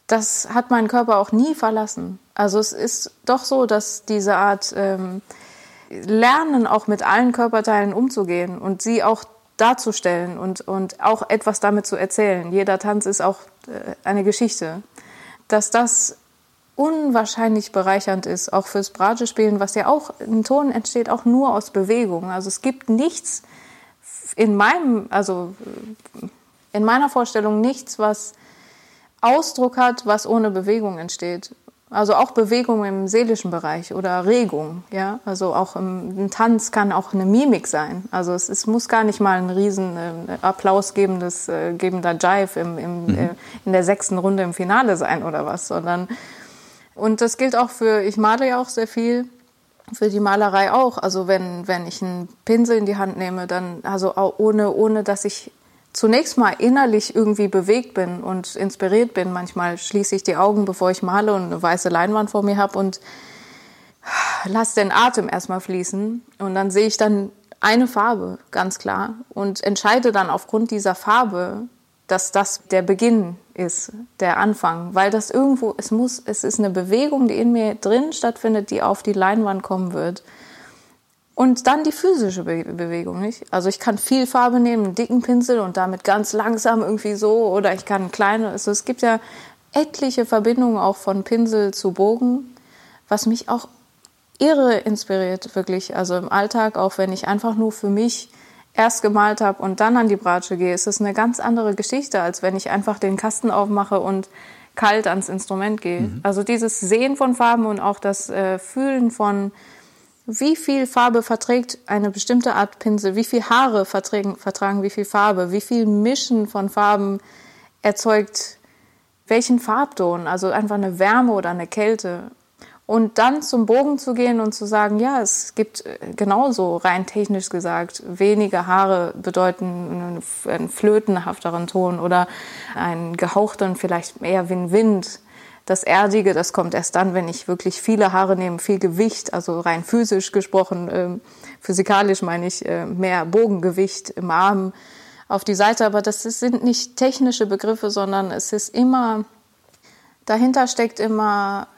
das hat mein Körper auch nie verlassen. Also es ist doch so, dass diese Art ähm, lernen, auch mit allen Körperteilen umzugehen und sie auch darzustellen und, und auch etwas damit zu erzählen. Jeder Tanz ist auch äh, eine Geschichte. Dass das unwahrscheinlich bereichernd ist, auch fürs Bratsche-Spielen, was ja auch, ein Ton entsteht auch nur aus Bewegung. Also es gibt nichts in meinem, also in meiner Vorstellung nichts, was Ausdruck hat, was ohne Bewegung entsteht. Also auch Bewegung im seelischen Bereich oder Regung, ja. Also auch im, ein Tanz kann auch eine Mimik sein. Also es, es muss gar nicht mal ein riesen äh, Applaus gebendes, äh, gebender Jive im, im, mhm. äh, in der sechsten Runde im Finale sein oder was, sondern und das gilt auch für, ich male ja auch sehr viel, für die Malerei auch. Also wenn, wenn ich einen Pinsel in die Hand nehme, dann, also ohne, ohne dass ich zunächst mal innerlich irgendwie bewegt bin und inspiriert bin. Manchmal schließe ich die Augen, bevor ich male und eine weiße Leinwand vor mir habe und lasse den Atem erstmal fließen und dann sehe ich dann eine Farbe, ganz klar, und entscheide dann aufgrund dieser Farbe, dass das der Beginn ist, der Anfang, weil das irgendwo, es muss, es ist eine Bewegung, die in mir drin stattfindet, die auf die Leinwand kommen wird. Und dann die physische Be Bewegung, nicht? Also ich kann viel Farbe nehmen, einen dicken Pinsel und damit ganz langsam irgendwie so, oder ich kann kleine, also es gibt ja etliche Verbindungen auch von Pinsel zu Bogen, was mich auch irre inspiriert, wirklich. Also im Alltag, auch wenn ich einfach nur für mich erst gemalt habe und dann an die Bratsche gehe, ist es eine ganz andere Geschichte, als wenn ich einfach den Kasten aufmache und kalt ans Instrument gehe. Mhm. Also dieses Sehen von Farben und auch das äh, Fühlen von, wie viel Farbe verträgt eine bestimmte Art Pinsel, wie viel Haare vertragen, vertragen wie viel Farbe, wie viel Mischen von Farben erzeugt welchen Farbton, also einfach eine Wärme oder eine Kälte. Und dann zum Bogen zu gehen und zu sagen, ja, es gibt äh, genauso rein technisch gesagt, weniger Haare bedeuten einen flötenhafteren Ton oder einen gehauchten, vielleicht eher wie ein Wind. Das Erdige, das kommt erst dann, wenn ich wirklich viele Haare nehme, viel Gewicht, also rein physisch gesprochen, äh, physikalisch meine ich, äh, mehr Bogengewicht im Arm auf die Seite. Aber das sind nicht technische Begriffe, sondern es ist immer, dahinter steckt immer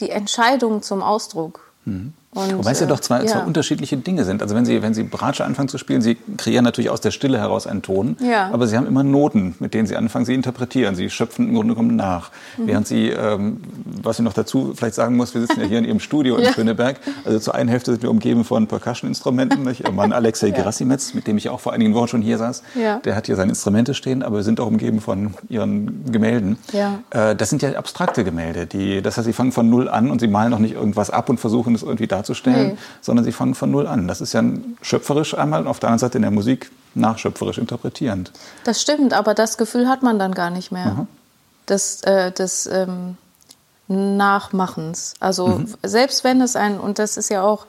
die Entscheidung zum Ausdruck. Mhm. Und, Wobei es ja doch zwei, ja. zwei unterschiedliche Dinge sind. Also wenn Sie, wenn Sie Bratsche anfangen zu spielen, Sie kreieren natürlich aus der Stille heraus einen Ton, ja. aber Sie haben immer Noten, mit denen Sie anfangen, Sie interpretieren. Sie schöpfen im Grunde genommen nach. Mhm. Während Sie, ähm, was ich noch dazu vielleicht sagen muss, wir sitzen ja hier in Ihrem Studio in ja. Schöneberg. Also zur einen Hälfte sind wir umgeben von Percussion-Instrumenten. Ihr Mann Alexei Gerasimets, mit dem ich auch vor einigen Wochen schon hier saß, der hat hier seine Instrumente stehen, aber wir sind auch umgeben von Ihren Gemälden. Äh, das sind ja abstrakte Gemälde. Die, das heißt, Sie fangen von Null an und Sie malen auch nicht irgendwas ab und versuchen es irgendwie darzustellen darzustellen, nee. sondern sie fangen von Null an. Das ist ja schöpferisch einmal und auf der anderen Seite in der Musik nachschöpferisch interpretierend. Das stimmt, aber das Gefühl hat man dann gar nicht mehr. Mhm. Des, äh, des ähm, Nachmachens. Also mhm. selbst wenn es ein, und das ist ja auch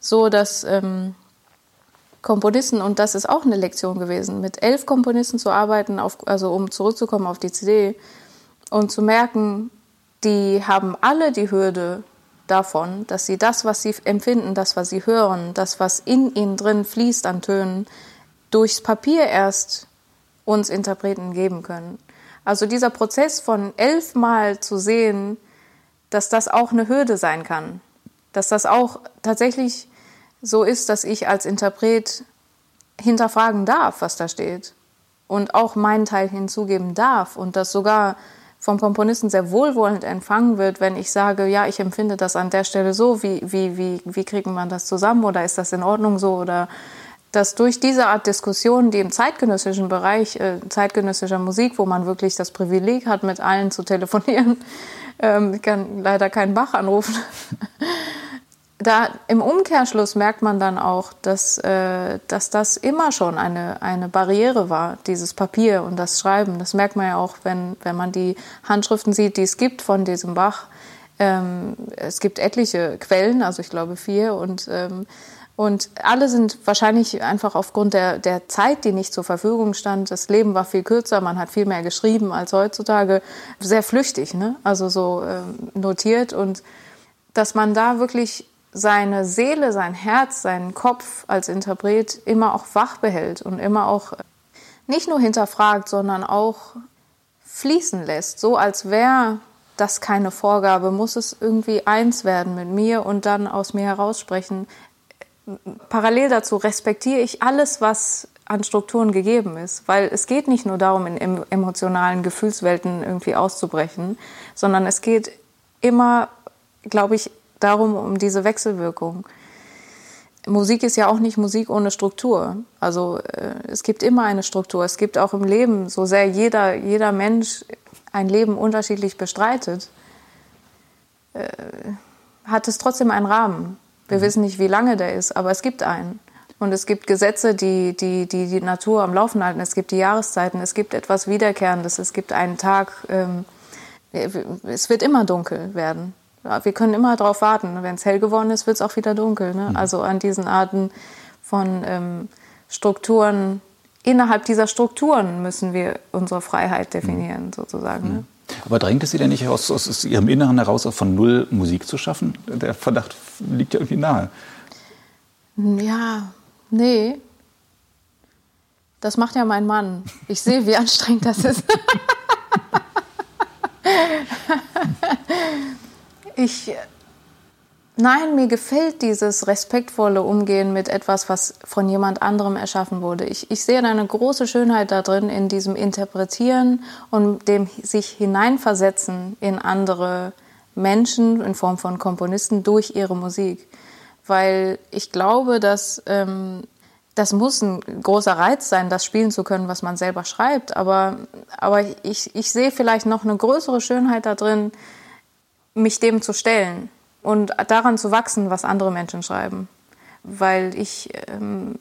so, dass ähm, Komponisten, und das ist auch eine Lektion gewesen, mit elf Komponisten zu arbeiten, auf, also um zurückzukommen auf die CD und zu merken, die haben alle die Hürde, davon, dass sie das, was sie empfinden, das, was sie hören, das, was in ihnen drin fließt an Tönen, durchs Papier erst uns Interpreten geben können. Also dieser Prozess von elfmal zu sehen, dass das auch eine Hürde sein kann, dass das auch tatsächlich so ist, dass ich als Interpret hinterfragen darf, was da steht und auch meinen Teil hinzugeben darf und das sogar vom Komponisten sehr wohlwollend empfangen wird, wenn ich sage, ja, ich empfinde das an der Stelle so, wie, wie, wie, wie kriegt man das zusammen oder ist das in Ordnung so oder dass durch diese Art Diskussion, die im zeitgenössischen Bereich, äh, zeitgenössischer Musik, wo man wirklich das Privileg hat, mit allen zu telefonieren, ähm, ich kann leider keinen Bach anrufen, da im Umkehrschluss merkt man dann auch, dass, äh, dass das immer schon eine, eine Barriere war, dieses Papier und das Schreiben. Das merkt man ja auch, wenn, wenn man die Handschriften sieht, die es gibt von diesem Bach. Ähm, es gibt etliche Quellen, also ich glaube vier, und, ähm, und alle sind wahrscheinlich einfach aufgrund der, der Zeit, die nicht zur Verfügung stand. Das Leben war viel kürzer, man hat viel mehr geschrieben als heutzutage, sehr flüchtig, ne? also so ähm, notiert und dass man da wirklich seine Seele, sein Herz, seinen Kopf als Interpret immer auch wach behält und immer auch nicht nur hinterfragt, sondern auch fließen lässt, so als wäre das keine Vorgabe, muss es irgendwie eins werden mit mir und dann aus mir heraussprechen. Parallel dazu respektiere ich alles, was an Strukturen gegeben ist, weil es geht nicht nur darum, in emotionalen Gefühlswelten irgendwie auszubrechen, sondern es geht immer, glaube ich, darum, um diese Wechselwirkung. Musik ist ja auch nicht Musik ohne Struktur. Also äh, es gibt immer eine Struktur. Es gibt auch im Leben, so sehr jeder, jeder Mensch ein Leben unterschiedlich bestreitet, äh, hat es trotzdem einen Rahmen. Wir mhm. wissen nicht, wie lange der ist, aber es gibt einen. Und es gibt Gesetze, die, die die, die Natur am Laufen halten. Es gibt die Jahreszeiten. Es gibt etwas Wiederkehrendes. Es gibt einen Tag. Ähm, es wird immer dunkel werden wir können immer darauf warten. Wenn es hell geworden ist, wird es auch wieder dunkel. Ne? Mhm. Also an diesen Arten von ähm, Strukturen, innerhalb dieser Strukturen müssen wir unsere Freiheit definieren, mhm. sozusagen. Ne? Aber drängt es Sie denn nicht aus, aus Ihrem Inneren heraus, auch von Null Musik zu schaffen? Der Verdacht liegt ja irgendwie nahe. Ja, nee. Das macht ja mein Mann. Ich sehe, wie anstrengend das ist. ich Nein, mir gefällt dieses respektvolle Umgehen mit etwas, was von jemand anderem erschaffen wurde. Ich, ich sehe eine große Schönheit da drin, in diesem Interpretieren und dem sich hineinversetzen in andere Menschen in Form von Komponisten durch ihre Musik. Weil ich glaube, dass ähm, das muss ein großer Reiz sein, das spielen zu können, was man selber schreibt. Aber, aber ich, ich sehe vielleicht noch eine größere Schönheit da drin, mich dem zu stellen und daran zu wachsen, was andere Menschen schreiben. Weil ich ähm,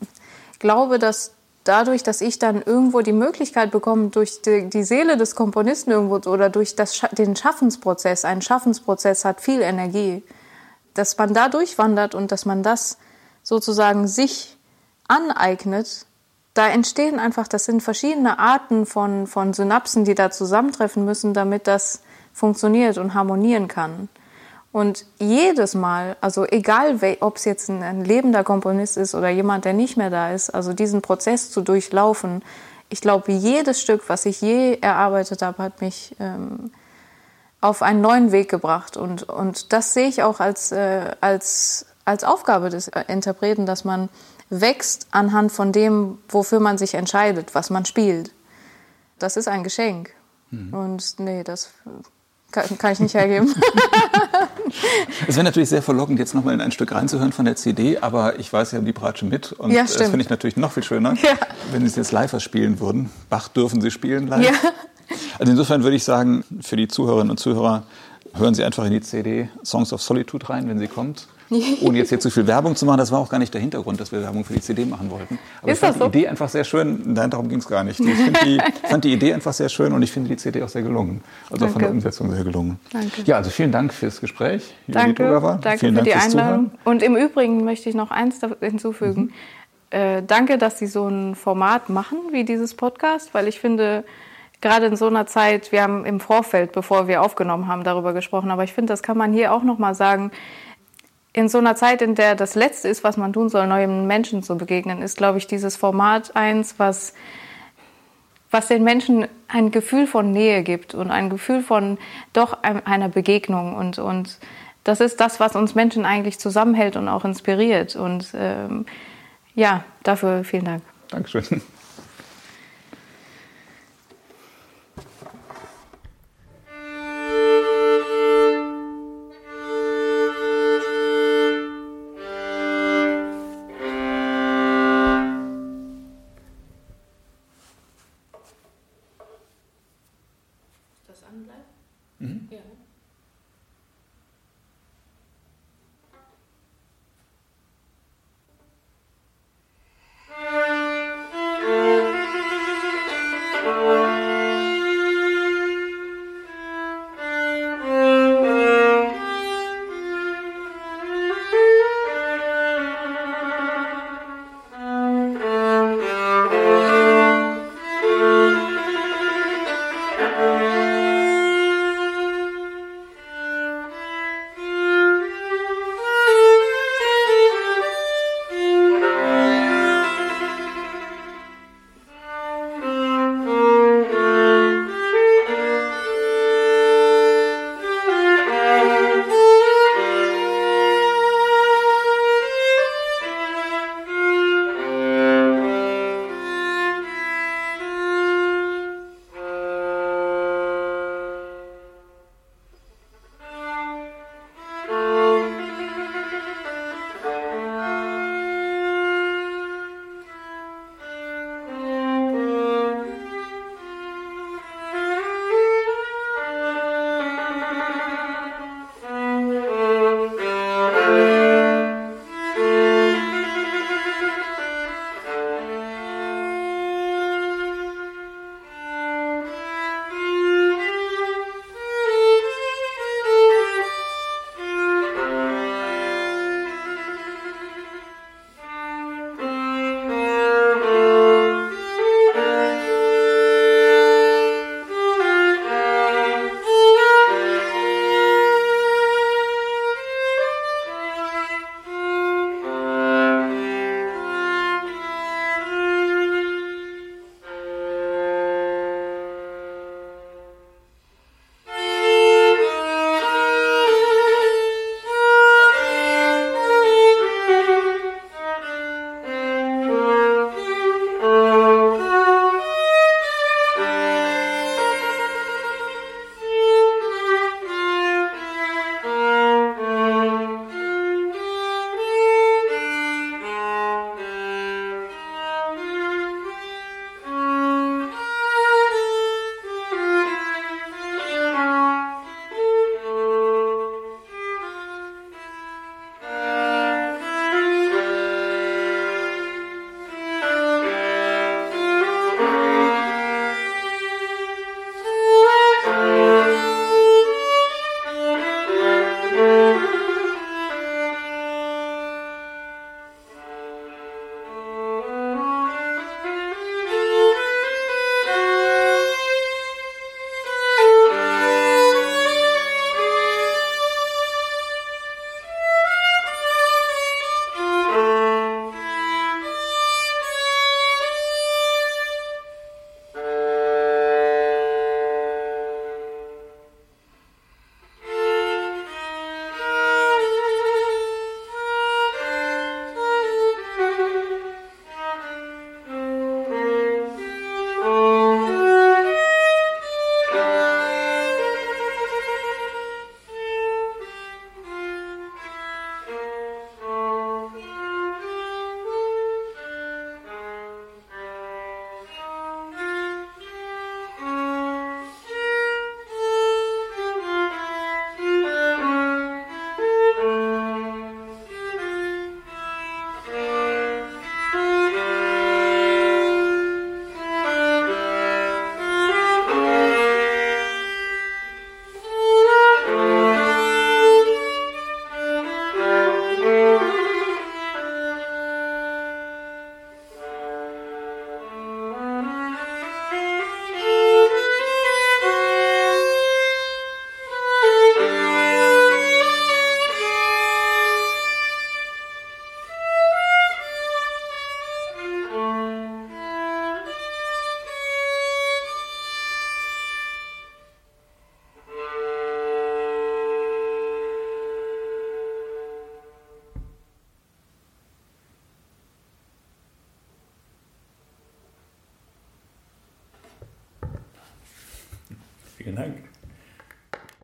glaube, dass dadurch, dass ich dann irgendwo die Möglichkeit bekomme, durch die, die Seele des Komponisten irgendwo oder durch das, den Schaffensprozess, ein Schaffensprozess hat viel Energie, dass man da durchwandert und dass man das sozusagen sich aneignet, da entstehen einfach, das sind verschiedene Arten von, von Synapsen, die da zusammentreffen müssen, damit das funktioniert und harmonieren kann. Und jedes Mal, also egal, ob es jetzt ein, ein, lebender Komponist ist oder jemand, der nicht mehr da ist, also diesen Prozess zu durchlaufen, ich glaube, jedes Stück, was ich je erarbeitet habe, hat mich ähm, auf einen neuen Weg gebracht. Und, und das sehe ich auch als, äh, als, als Aufgabe des Interpreten, dass man wächst anhand von dem, wofür man sich entscheidet, was man spielt. Das ist ein Geschenk. Mhm. Und nee, das kann, kann ich nicht hergeben. es wäre natürlich sehr verlockend, jetzt nochmal in ein Stück reinzuhören von der CD, aber ich weiß ja die Bratsche mit und ja, das finde ich natürlich noch viel schöner, ja. wenn Sie es jetzt live spielen würden. Bach dürfen Sie spielen live. Ja. Also insofern würde ich sagen, für die Zuhörerinnen und Zuhörer, hören Sie einfach in die CD Songs of Solitude rein, wenn sie kommt. Ohne jetzt hier zu viel Werbung zu machen, das war auch gar nicht der Hintergrund, dass wir Werbung für die CD machen wollten. Aber Ist ich fand so? die Idee einfach sehr schön. Nein, darum ging es gar nicht. Ich die, fand die Idee einfach sehr schön und ich finde die CD auch sehr gelungen. Also Danke. von der Umsetzung sehr gelungen. Danke. Ja, also vielen Dank fürs Gespräch. Danke, Danke vielen für Dank die Einladung. Und im Übrigen möchte ich noch eins hinzufügen. Mhm. Äh, danke, dass Sie so ein Format machen wie dieses Podcast, weil ich finde, gerade in so einer Zeit, wir haben im Vorfeld, bevor wir aufgenommen haben, darüber gesprochen, aber ich finde, das kann man hier auch noch mal sagen in so einer Zeit, in der das Letzte ist, was man tun soll, neuen Menschen zu begegnen, ist, glaube ich, dieses Format eins, was, was den Menschen ein Gefühl von Nähe gibt und ein Gefühl von doch einer Begegnung. Und, und das ist das, was uns Menschen eigentlich zusammenhält und auch inspiriert. Und ähm, ja, dafür vielen Dank. Dankeschön.